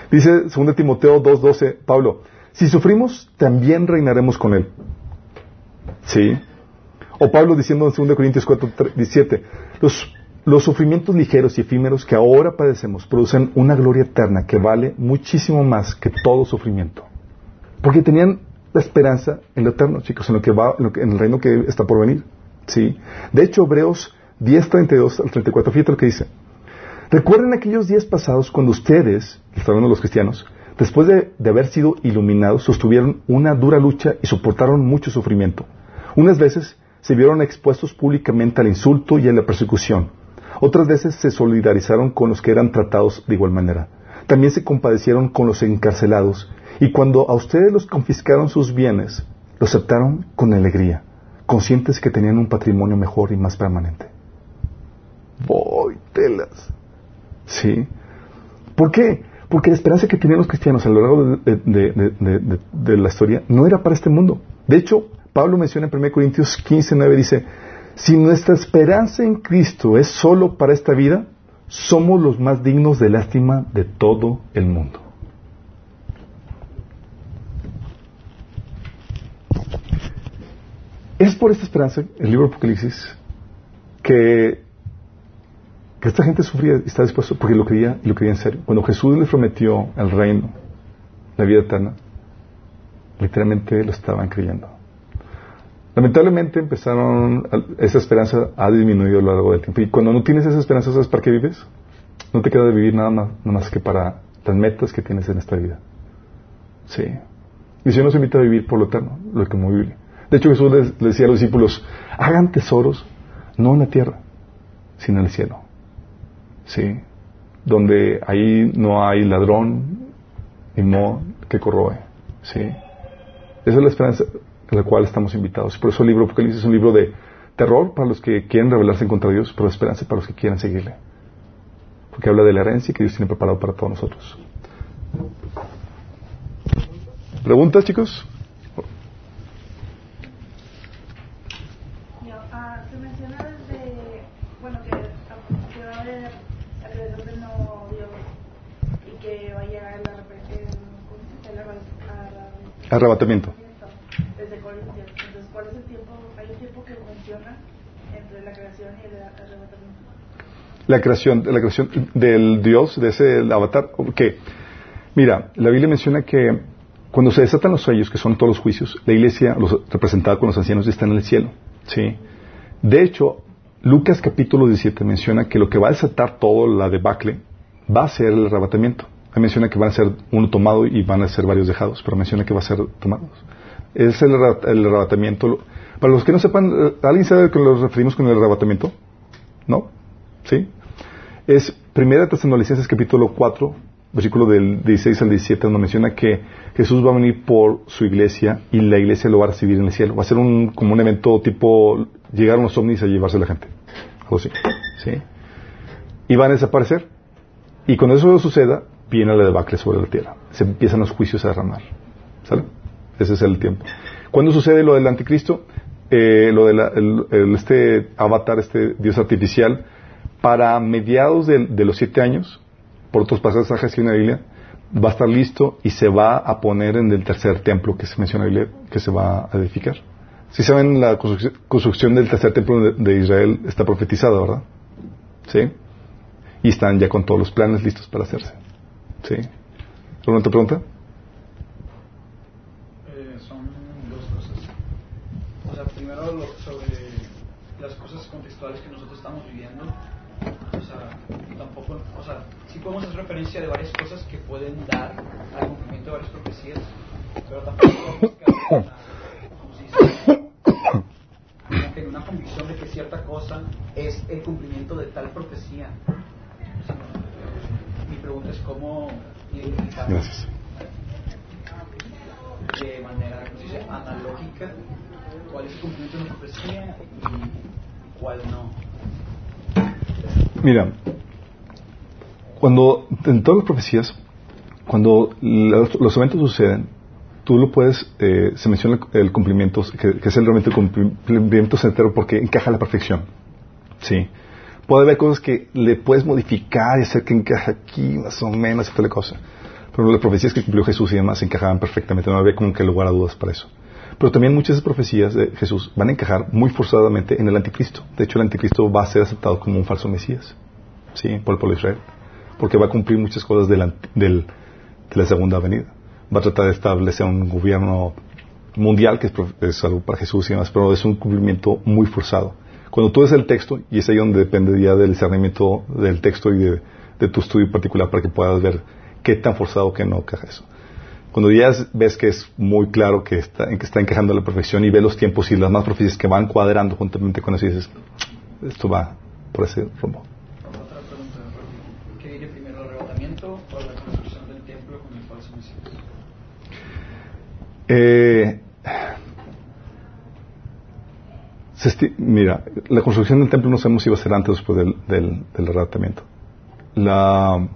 Dice 2 Timoteo 2.12, Pablo, si sufrimos, también reinaremos con él. Sí. O Pablo diciendo en 2 Corintios 4, 17, los, los sufrimientos ligeros y efímeros que ahora padecemos producen una gloria eterna que vale muchísimo más que todo sufrimiento. Porque tenían la esperanza en lo eterno, chicos, en lo que va, en, el reino que está por venir. ¿sí? De hecho, Hebreos 10, 32 al 34, fíjate lo que dice. Recuerden aquellos días pasados cuando ustedes, los cristianos, después de, de haber sido iluminados, sostuvieron una dura lucha y soportaron mucho sufrimiento. Unas veces se vieron expuestos públicamente al insulto y a la persecución. Otras veces se solidarizaron con los que eran tratados de igual manera. También se compadecieron con los encarcelados y cuando a ustedes los confiscaron sus bienes, lo aceptaron con alegría, conscientes que tenían un patrimonio mejor y más permanente. Voy, telas. ¿Sí? ¿Por qué? Porque la esperanza que tenían los cristianos a lo largo de, de la historia no era para este mundo. De hecho, Pablo menciona en 1 Corintios 15, 9, dice, si nuestra esperanza en Cristo es solo para esta vida, somos los más dignos de lástima de todo el mundo. Es por esta esperanza, el libro Apocalipsis, que, que esta gente sufría y está dispuesto porque lo creía y lo creía en serio. Cuando Jesús les prometió el reino, la vida eterna, literalmente lo estaban creyendo. Lamentablemente empezaron, esa esperanza ha disminuido a lo largo del tiempo. Y cuando no tienes esa esperanza, ¿sabes para qué vives? No te queda de vivir nada más, nada más que para las metas que tienes en esta vida. Sí. Y si nos invita a vivir por lo eterno, lo que vive. De hecho, Jesús les, decía a los discípulos, hagan tesoros, no en la tierra, sino en el cielo. Sí. Donde ahí no hay ladrón ni modo que corroe. Sí. Esa es la esperanza, en la cual estamos invitados. Por eso el libro Apocalipsis es un libro de terror para los que quieren rebelarse contra Dios, pero de esperanza para los que quieran seguirle. Porque habla de la herencia que Dios tiene preparado para todos nosotros. ¿Preguntas, chicos? Ah, se menciona de, bueno, que, que va a haber alrededor del la creación, la creación del Dios, de ese avatar. que Mira, la Biblia menciona que cuando se desatan los sellos, que son todos los juicios, la iglesia, los, representada con los ancianos, está en el cielo. ¿sí? De hecho, Lucas capítulo 17 menciona que lo que va a desatar todo la debacle va a ser el arrebatamiento. Menciona que van a ser uno tomado y van a ser varios dejados, pero menciona que va a ser tomados. Es el, el arrebatamiento. Para los que no sepan, ¿alguien sabe a qué nos referimos con el arrebatamiento? ¿No? ¿Sí? es Primera Tesalonicenses capítulo 4, versículo del 16 al 17, donde menciona que Jesús va a venir por su iglesia y la iglesia lo va a recibir en el cielo. Va a ser un, como un evento tipo llegar unos ovnis a llevarse a la gente. Algo así. ¿sí? Y van a desaparecer. Y cuando eso suceda, viene la debacle sobre la tierra. Se empiezan los juicios a derramar. ¿Sale? Ese es el tiempo. ¿Cuándo sucede lo del anticristo? Eh, lo de este avatar, este Dios artificial, para mediados de, los siete años, por otros pasajes que en la Biblia, va a estar listo y se va a poner en el tercer templo que se menciona en la Biblia, que se va a edificar. Si saben, la construcción del tercer templo de, Israel está profetizada, ¿verdad? ¿Sí? Y están ya con todos los planes listos para hacerse. ¿Sí? ¿Alguna otra pregunta? Eh, son dos cosas. O sea, primero lo- sobre las cosas contextuales que nosotros estamos viviendo. O sea, tampoco, o sea, sí podemos hacer referencia de varias cosas que pueden dar al cumplimiento de varias profecías, pero tampoco podemos en una, convicción de que cierta cosa es el cumplimiento de tal profecía. Mi pregunta es cómo identificar Gracias. de manera ¿cómo se dice? analógica cuál es el cumplimiento de una profecía y cuál no. Mira, cuando en todas las profecías, cuando los, eventos suceden, tú lo puedes, eh, se menciona el, cumplimiento, que, que es el realmente el cumplimiento certero porque encaja a la perfección. Sí. Puede haber cosas que le puedes modificar y hacer que encaje aquí más o menos y toda la cosa. Pero las profecías que cumplió Jesús y demás encajaban perfectamente, no había como que lugar a dudas para eso. Pero también muchas de esas profecías de Jesús van a encajar muy forzadamente en el anticristo. De hecho, el anticristo va a ser aceptado como un falso Mesías, ¿sí? Por el pueblo de Israel. Porque va a cumplir muchas cosas del, ant- del- de la segunda venida. Va a tratar de establecer un gobierno mundial, que es, es algo para Jesús y demás, pero es un cumplimiento muy forzado. Cuando tú ves el texto, y es ahí donde depende ya del discernimiento del texto y de, de tu estudio particular para que puedas ver qué tan forzado o qué no encaja eso. Cuando ya es- ves que es muy claro que está, que está encajando la perfección y ves los tiempos y las más profecías que van cuadrando juntamente con eso y dices, esto va por ese rumbo. Otra pregunta, rápido. ¿qué viene primero, el arrebatamiento o la construcción del templo con el falso Mesías? Eh, mira, la construcción del templo no sabemos si va a ser antes o después del, del, del arrebatamiento. La,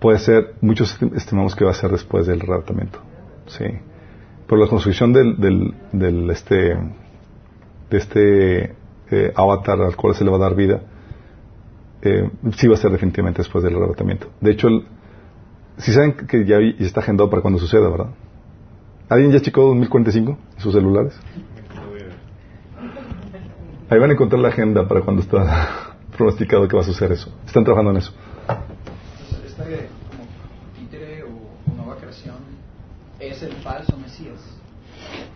puede ser, muchos esti- estimamos que va a ser después del arrebatamiento. Sí. Pero la construcción del, del, del este, de este eh, avatar al cual se le va a dar vida, eh, sí va a ser definitivamente después del arrebatamiento. De hecho, el, si saben que ya está agendado para cuando suceda, ¿verdad? ¿Alguien ya checó 2045 en sus celulares? Ahí van a encontrar la agenda para cuando está pronosticado que va a suceder eso. Están trabajando en eso. Esta como títere o nueva creación es el falso Mesías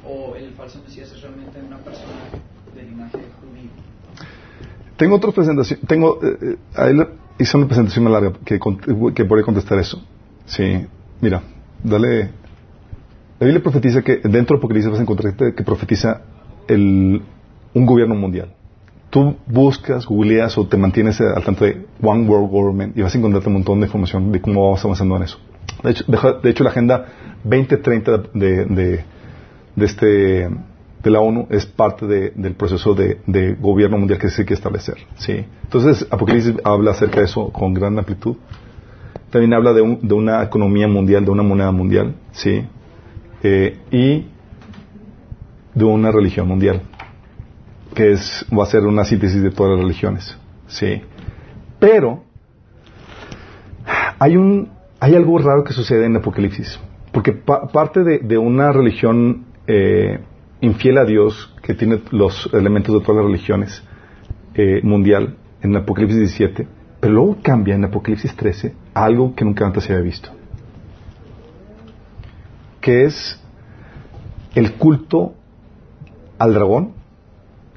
o el falso Mesías es realmente una persona de linaje judío. Tengo otra presentación. Tengo, eh, eh, ahí hice una presentación más larga que, que podría contestar eso. Sí, mira, dale. La Biblia profetiza que dentro de Apocalipsis vas a encontrar que profetiza el, un gobierno mundial. Tú buscas, googleas o te mantienes al tanto de One World Government y vas a encontrarte un montón de información de cómo vamos avanzando en eso. De hecho, de hecho la Agenda 2030 de, de, de este, de la ONU es parte de- del proceso de, gobierno mundial que se quiere establecer. ¿sí? Entonces, Apocalipsis habla acerca de eso con gran amplitud. También habla de, un- de una economía mundial, de una moneda mundial, ¿sí? Y de una religión mundial, que es, va a ser una síntesis de todas las religiones, ¿sí? Pero hay un, hay algo raro que sucede en Apocalipsis, porque pa- parte de, una religión eh, infiel a Dios, que tiene los elementos de todas las religiones eh, mundial, en Apocalipsis 17, pero luego cambia en Apocalipsis 13 a algo que nunca antes se había visto, que es el culto al dragón,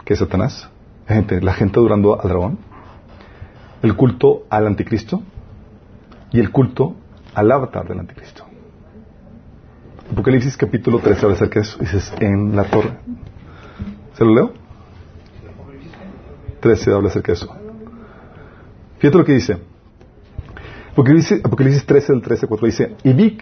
que es Satanás, la gente, la adorando al dragón, el culto al anticristo y el culto al avatar del anticristo. Apocalipsis capítulo 13 habla acerca de eso. Dices, en la torre. ¿Se lo leo? 13 habla acerca de eso. Fíjate lo que dice. Apocalipsis, Apocalipsis 13, del 13 4 dice, y vi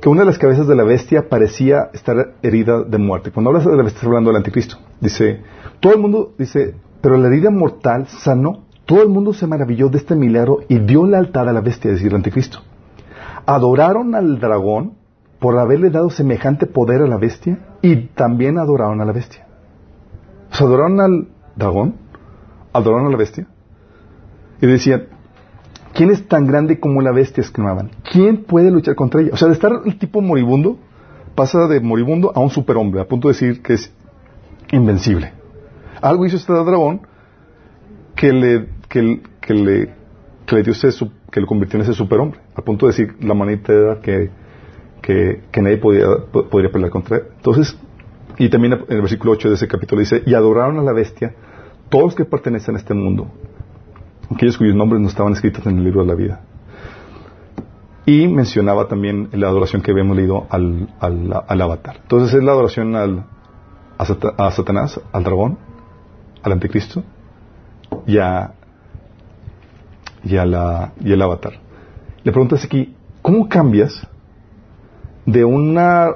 que una de las cabezas de la bestia parecía estar herida de muerte. Cuando hablas de la bestia, está hablando del anticristo. Dice, todo el mundo, dice, pero la herida mortal sanó. Todo el mundo se maravilló de este milagro y dio lealtad a la bestia, es decir, el anticristo. Adoraron al dragón por haberle dado semejante poder a la bestia y también adoraron a la bestia. Adoraron al dragón, adoraron a la bestia y decían, ¿quién es tan grande como la bestia? exclamaban. ¿Quién puede luchar contra ella? O sea, de estar el tipo moribundo, pasa de moribundo a un superhombre, a punto de decir que es invencible. Algo hizo este dragón que le que, le, que le dio que lo convirtió en ese superhombre, al punto de decir la manita que, que, nadie podía, po- podría pelear contra él. Entonces, y también en el versículo 8 de ese capítulo dice, y adoraron a la bestia todos los que pertenecen a este mundo, aquellos cuyos nombres no estaban escritos en el libro de la vida. Y mencionaba también la adoración que habíamos leído al, al, al avatar. Entonces es la adoración al, a, Sata- a Satanás, al dragón, al anticristo y, a, y, la, el avatar. Le preguntas aquí, ¿cómo cambias de una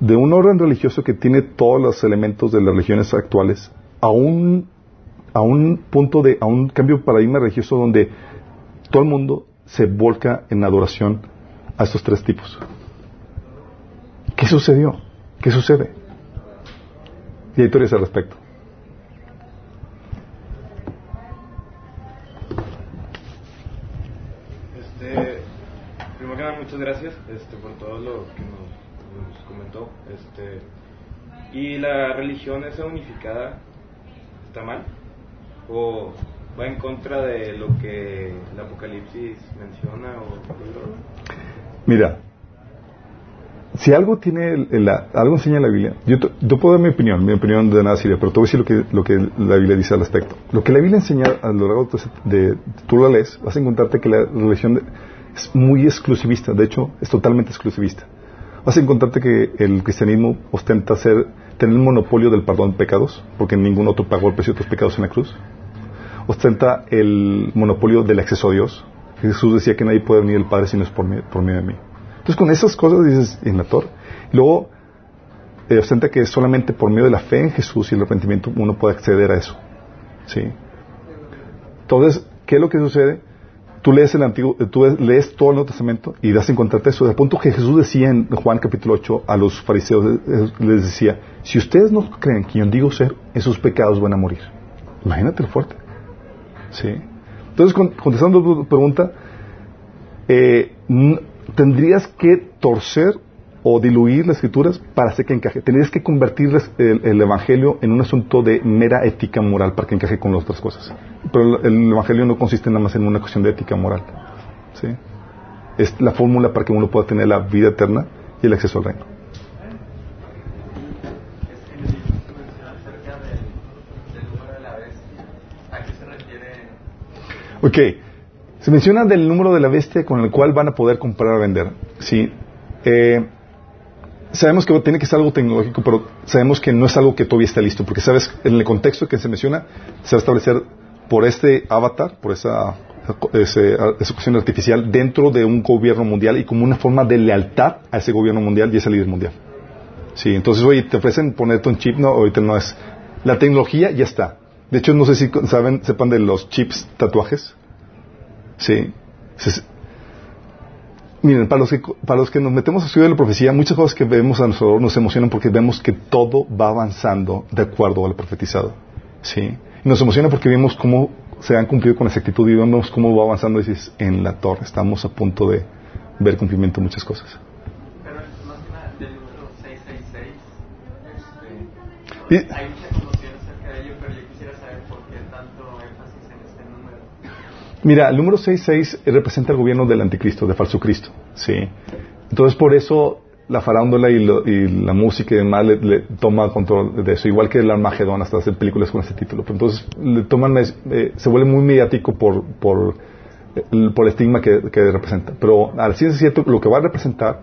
de un orden religioso que tiene todos los elementos de las religiones actuales a un a un punto de a un cambio de paradigma religioso donde todo el mundo se volca en adoración a estos tres tipos. ¿Qué sucedió? ¿Qué sucede? Y hay teorías al respecto. Este, primero que nada, muchas gracias este, por todo lo que nos, comentó. Este, ¿Y la religión esa unificada está mal? ¿O va en contra de lo que el Apocalipsis menciona? O, Mira, si algo tiene el- algo enseña la Biblia, yo, yo puedo dar mi opinión, mi opinión de nada sirve, pero te voy a decir lo que, lo que la Biblia dice al respecto. Lo que la Biblia enseña a lo largo de, de- tú la lees, vas a encontrarte que la religión es muy exclusivista, de hecho es totalmente exclusivista. Vas a encontrarte que el cristianismo ostenta ser, tener el monopolio del perdón de pecados, porque ningún otro pagó el precio de tus pecados en la cruz. Ostenta el monopolio del acceso a Dios. Jesús decía que nadie puede venir al Padre si no es por, medio de mí. Entonces con esas cosas dices en la Torah. Luego eh, ostenta que solamente por medio de la fe en Jesús y el arrepentimiento uno puede acceder a eso. ¿Sí? Entonces, ¿qué es lo que sucede? Tú lees el antiguo, eh, tú lees todo el Nuevo Testamento y das a encontrarte eso. Punto que Jesús decía en Juan capítulo 8 a los fariseos, eh, les decía, si ustedes no creen que yo digo ser, en sus pecados van a morir. Imagínate lo fuerte. ¿Sí? Entonces, con- contestando tu pregunta, eh, tendrías que torcer o diluir las escrituras para hacer que encaje. Tendrías que convertir el, el evangelio en un asunto de mera ética moral para que encaje con las otras cosas. Pero el, el evangelio no consiste nada más en una cuestión de ética moral. ¿sí? Es la fórmula para que uno pueda tener la vida eterna y el acceso al reino. acerca del, del número de la bestia. ¿A qué se refiere? Ok. Se menciona del número de la bestia con el cual van a poder comprar o vender. Sí. Eh, sabemos que tiene que ser algo tecnológico, pero sabemos que no es algo que todavía está listo, porque sabes, en el contexto que se menciona, se va a establecer por este avatar, por esa, ese- esa cuestión artificial, dentro de un gobierno mundial y como una forma de lealtad a ese gobierno mundial y ese líder mundial. Sí, entonces, oye, te ofrecen ponerte un chip, no, ahorita no es. La tecnología ya está. De hecho, no sé si saben, sepan de los chips tatuajes. Sí. Se- miren, para los, que, para los que nos metemos a estudiar la profecía, muchas cosas que vemos a nuestro alrededor nos emocionan porque vemos que todo va avanzando de acuerdo a lo profetizado. Sí. Y nos emociona porque vemos cómo se han cumplido con exactitud y vemos cómo va avanzando y dices, en la torre. Estamos a punto de ver cumplimiento de muchas cosas. Pero más que nada, del número 666, Y- este, hay conmoción acerca de ello, pero yo quisiera saber por qué tanto énfasis en este número. Mira, el número 66 representa el gobierno del anticristo, de falso Cristo. Sí. Entonces, por eso la farándula y, lo- y la música y demás le, le toma control de eso, igual que el Armagedón, hasta hacer películas con ese título. Pero entonces, le toman, eh, se vuelve muy mediático por, el, estigma que, representa. Pero al ciencia cierto, lo que va a representar,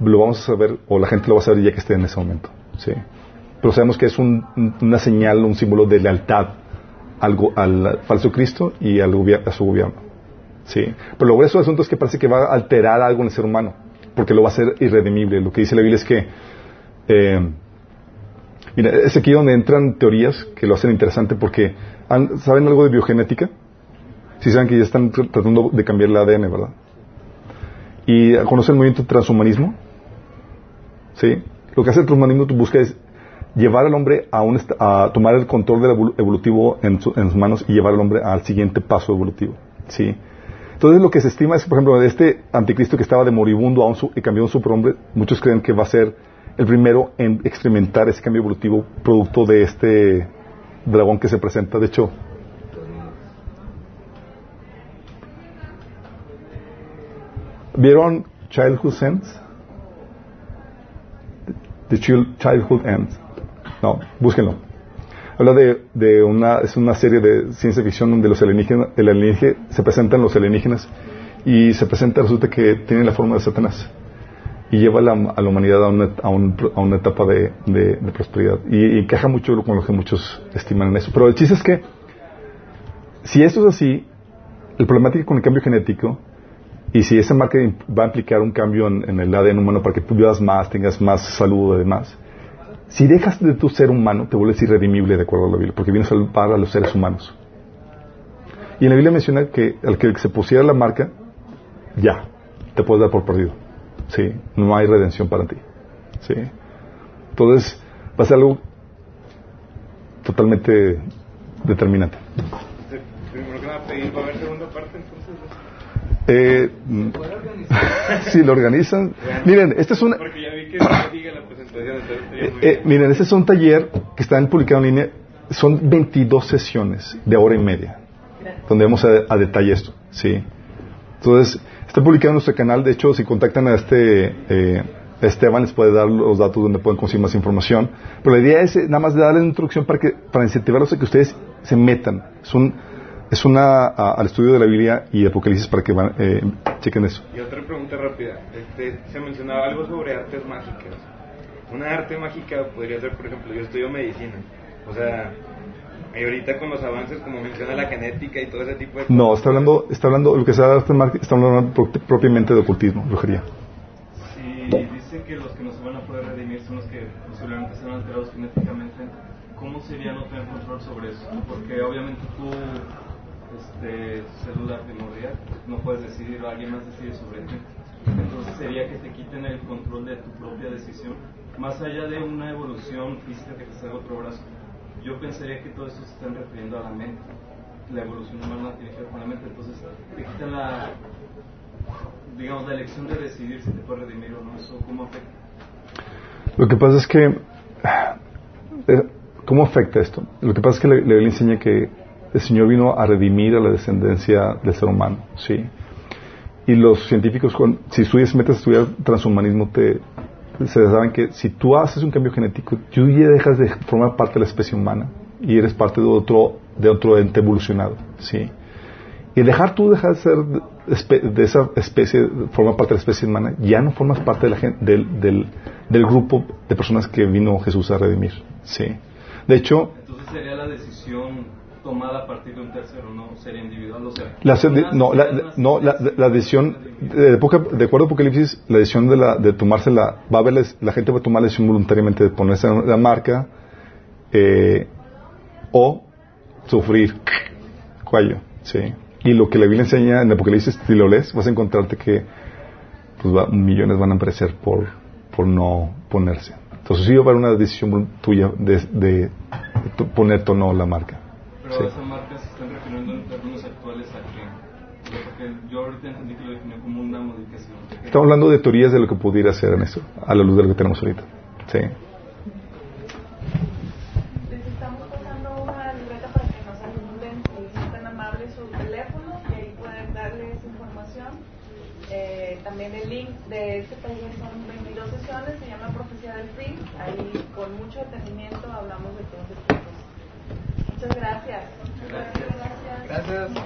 lo vamos a saber, o la gente lo va a saber ya que esté en ese momento. Sí. Pero sabemos que es un- una señal, un símbolo de lealtad al, al falso Cristo y al a su gobierno. Sí. Pero lo grueso del asunto es que parece que va a alterar algo en el ser humano, porque lo va a hacer irredimible. Lo que dice la Biblia es que, eh, mira, es aquí donde entran teorías que lo hacen interesante porque, ¿saben algo de biogenética? Si saben que ya están tr- tratando de cambiar el ADN, ¿verdad? ¿Y conocen el movimiento transhumanismo? ¿Sí? Lo que hace el transhumanismo busca es llevar al hombre a, un, a tomar el control del evolutivo en, su, en, sus manos y llevar al hombre al siguiente paso evolutivo. ¿sí? Entonces lo que se estima es, por ejemplo, de este anticristo que estaba de moribundo a un y cambió un superhombre, muchos creen que va a ser el primero en experimentar ese cambio evolutivo producto de este dragón que se presenta. De hecho, ¿vieron Childhood Ends? The Childhood Ends. No, búsquenlo. Habla de, de una, es una serie de ciencia ficción donde los alienígenas, se presentan los alienígenas y se presenta, resulta que tienen la forma de Satanás y lleva la, a la humanidad a una, a un- a una etapa de, de- prosperidad. Y, encaja mucho con lo que muchos estiman en eso. Pero el chiste es que, si esto es así, el problemática con el cambio genético, y si esa marca im- va a implicar un cambio en, el ADN humano para que tú vivas más, tengas más salud y demás, si dejas de tu ser humano, te vuelves irredimible de acuerdo a la Biblia, porque vienes a salvar a los seres humanos. Y en la Biblia menciona que al que se pusiera la marca, ya, te puedes dar por perdido. Sí, no hay redención para ti. Sí. Entonces, va a ser algo totalmente determinante. Primero que nada, ¿va a segunda parte? Eh, si lo organizan. Miren, este es estaría eh, eh, miren, este es un taller que está publicado en línea. Son 22 sesiones de hora y media, donde vamos a, a detalle esto. Sí. Entonces, está publicado en nuestro canal. De hecho, si contactan a este eh, Esteban, les puede dar los datos donde pueden conseguir más información. Pero la idea es eh, nada más de darles una introducción para, que, para incentivarlos a que ustedes se metan. Es, un, es una a- al estudio de la Biblia y Apocalipsis para que van, eh, chequen eso. Y otra pregunta rápida. Este, se mencionaba algo sobre artes mágicas. Una arte mágica podría ser, por ejemplo, yo estudio medicina. O sea, y ahorita con los avances, como menciona la genética y todo ese tipo de No, cosas, está hablando, está hablando, lo que se da arte marketing, está hablando pro- propiamente de ocultismo, brujería. Si dice que los que no se van a poder redimir son los que posiblemente sean alterados genéticamente, ¿cómo sería no tener control sobre eso? Porque obviamente tú, este, célula primordial, no puedes decidir alguien más decide sobre ti. Entonces sería que te quiten el control de tu propia decisión. Más allá de una evolución física que te salga otro brazo, yo pensaría que todo esto se está refiriendo a la mente. La evolución humana tiene que ver con la mente, entonces te quitan la, digamos, la elección de decidir si te puede redimir o no, eso cómo afecta. Lo que pasa es que, eh, ¿cómo afecta esto? Lo que pasa es que la Biblia enseña que el Señor vino a redimir a la descendencia del ser humano, ¿sí? Y los científicos, si estudias, metes a estudiar transhumanismo, te, se saben que si tú haces un cambio genético, tú ya dejas de formar parte de la especie humana y eres parte de otro, de otro ente evolucionado, ¿sí? Y dejar tú dejar de ser de, esa especie, formar parte de la especie humana, ya no formas parte de la del, del, del grupo de personas que vino Jesús a redimir. ¿sí? De hecho, Entonces sería la decisión tomada a partir de un tercero, no sería individual, o sea, la, no, la, no, la, la decisión, de, de acuerdo a Apocalipsis, la decisión de, la, de tomarse la, va a haber, la, gente va a tomar la decisión voluntariamente de ponerse la marca eh, o sufrir cuello. ¿sí? Y lo que la Biblia enseña en Apocalipsis, si lo lees, vas a encontrarte que pues, va- millones van a perecer por, por no ponerse. Entonces sí va a haber una decisión tuya de, de, de ponerte o no la marca. Pero Sí. esas marcas se están refiriendo en términos actuales a sea, Porque yo ahorita entendí que lo definió como una modificación. ¿De? Estamos hablando de teorías de lo que pudiera ser en eso, a la luz de lo que tenemos ahorita. Sí. Les estamos pasando una libreta para que nos ayuden, si son tan amables, su teléfono y ahí pueden darles información. Eh, también el link de este taller son 22 sesiones, se llama Profecía del Fin. Ahí con mucho detenimiento hablamos de todas estas cosas. Muchas gracias. Gracias. Terminamos.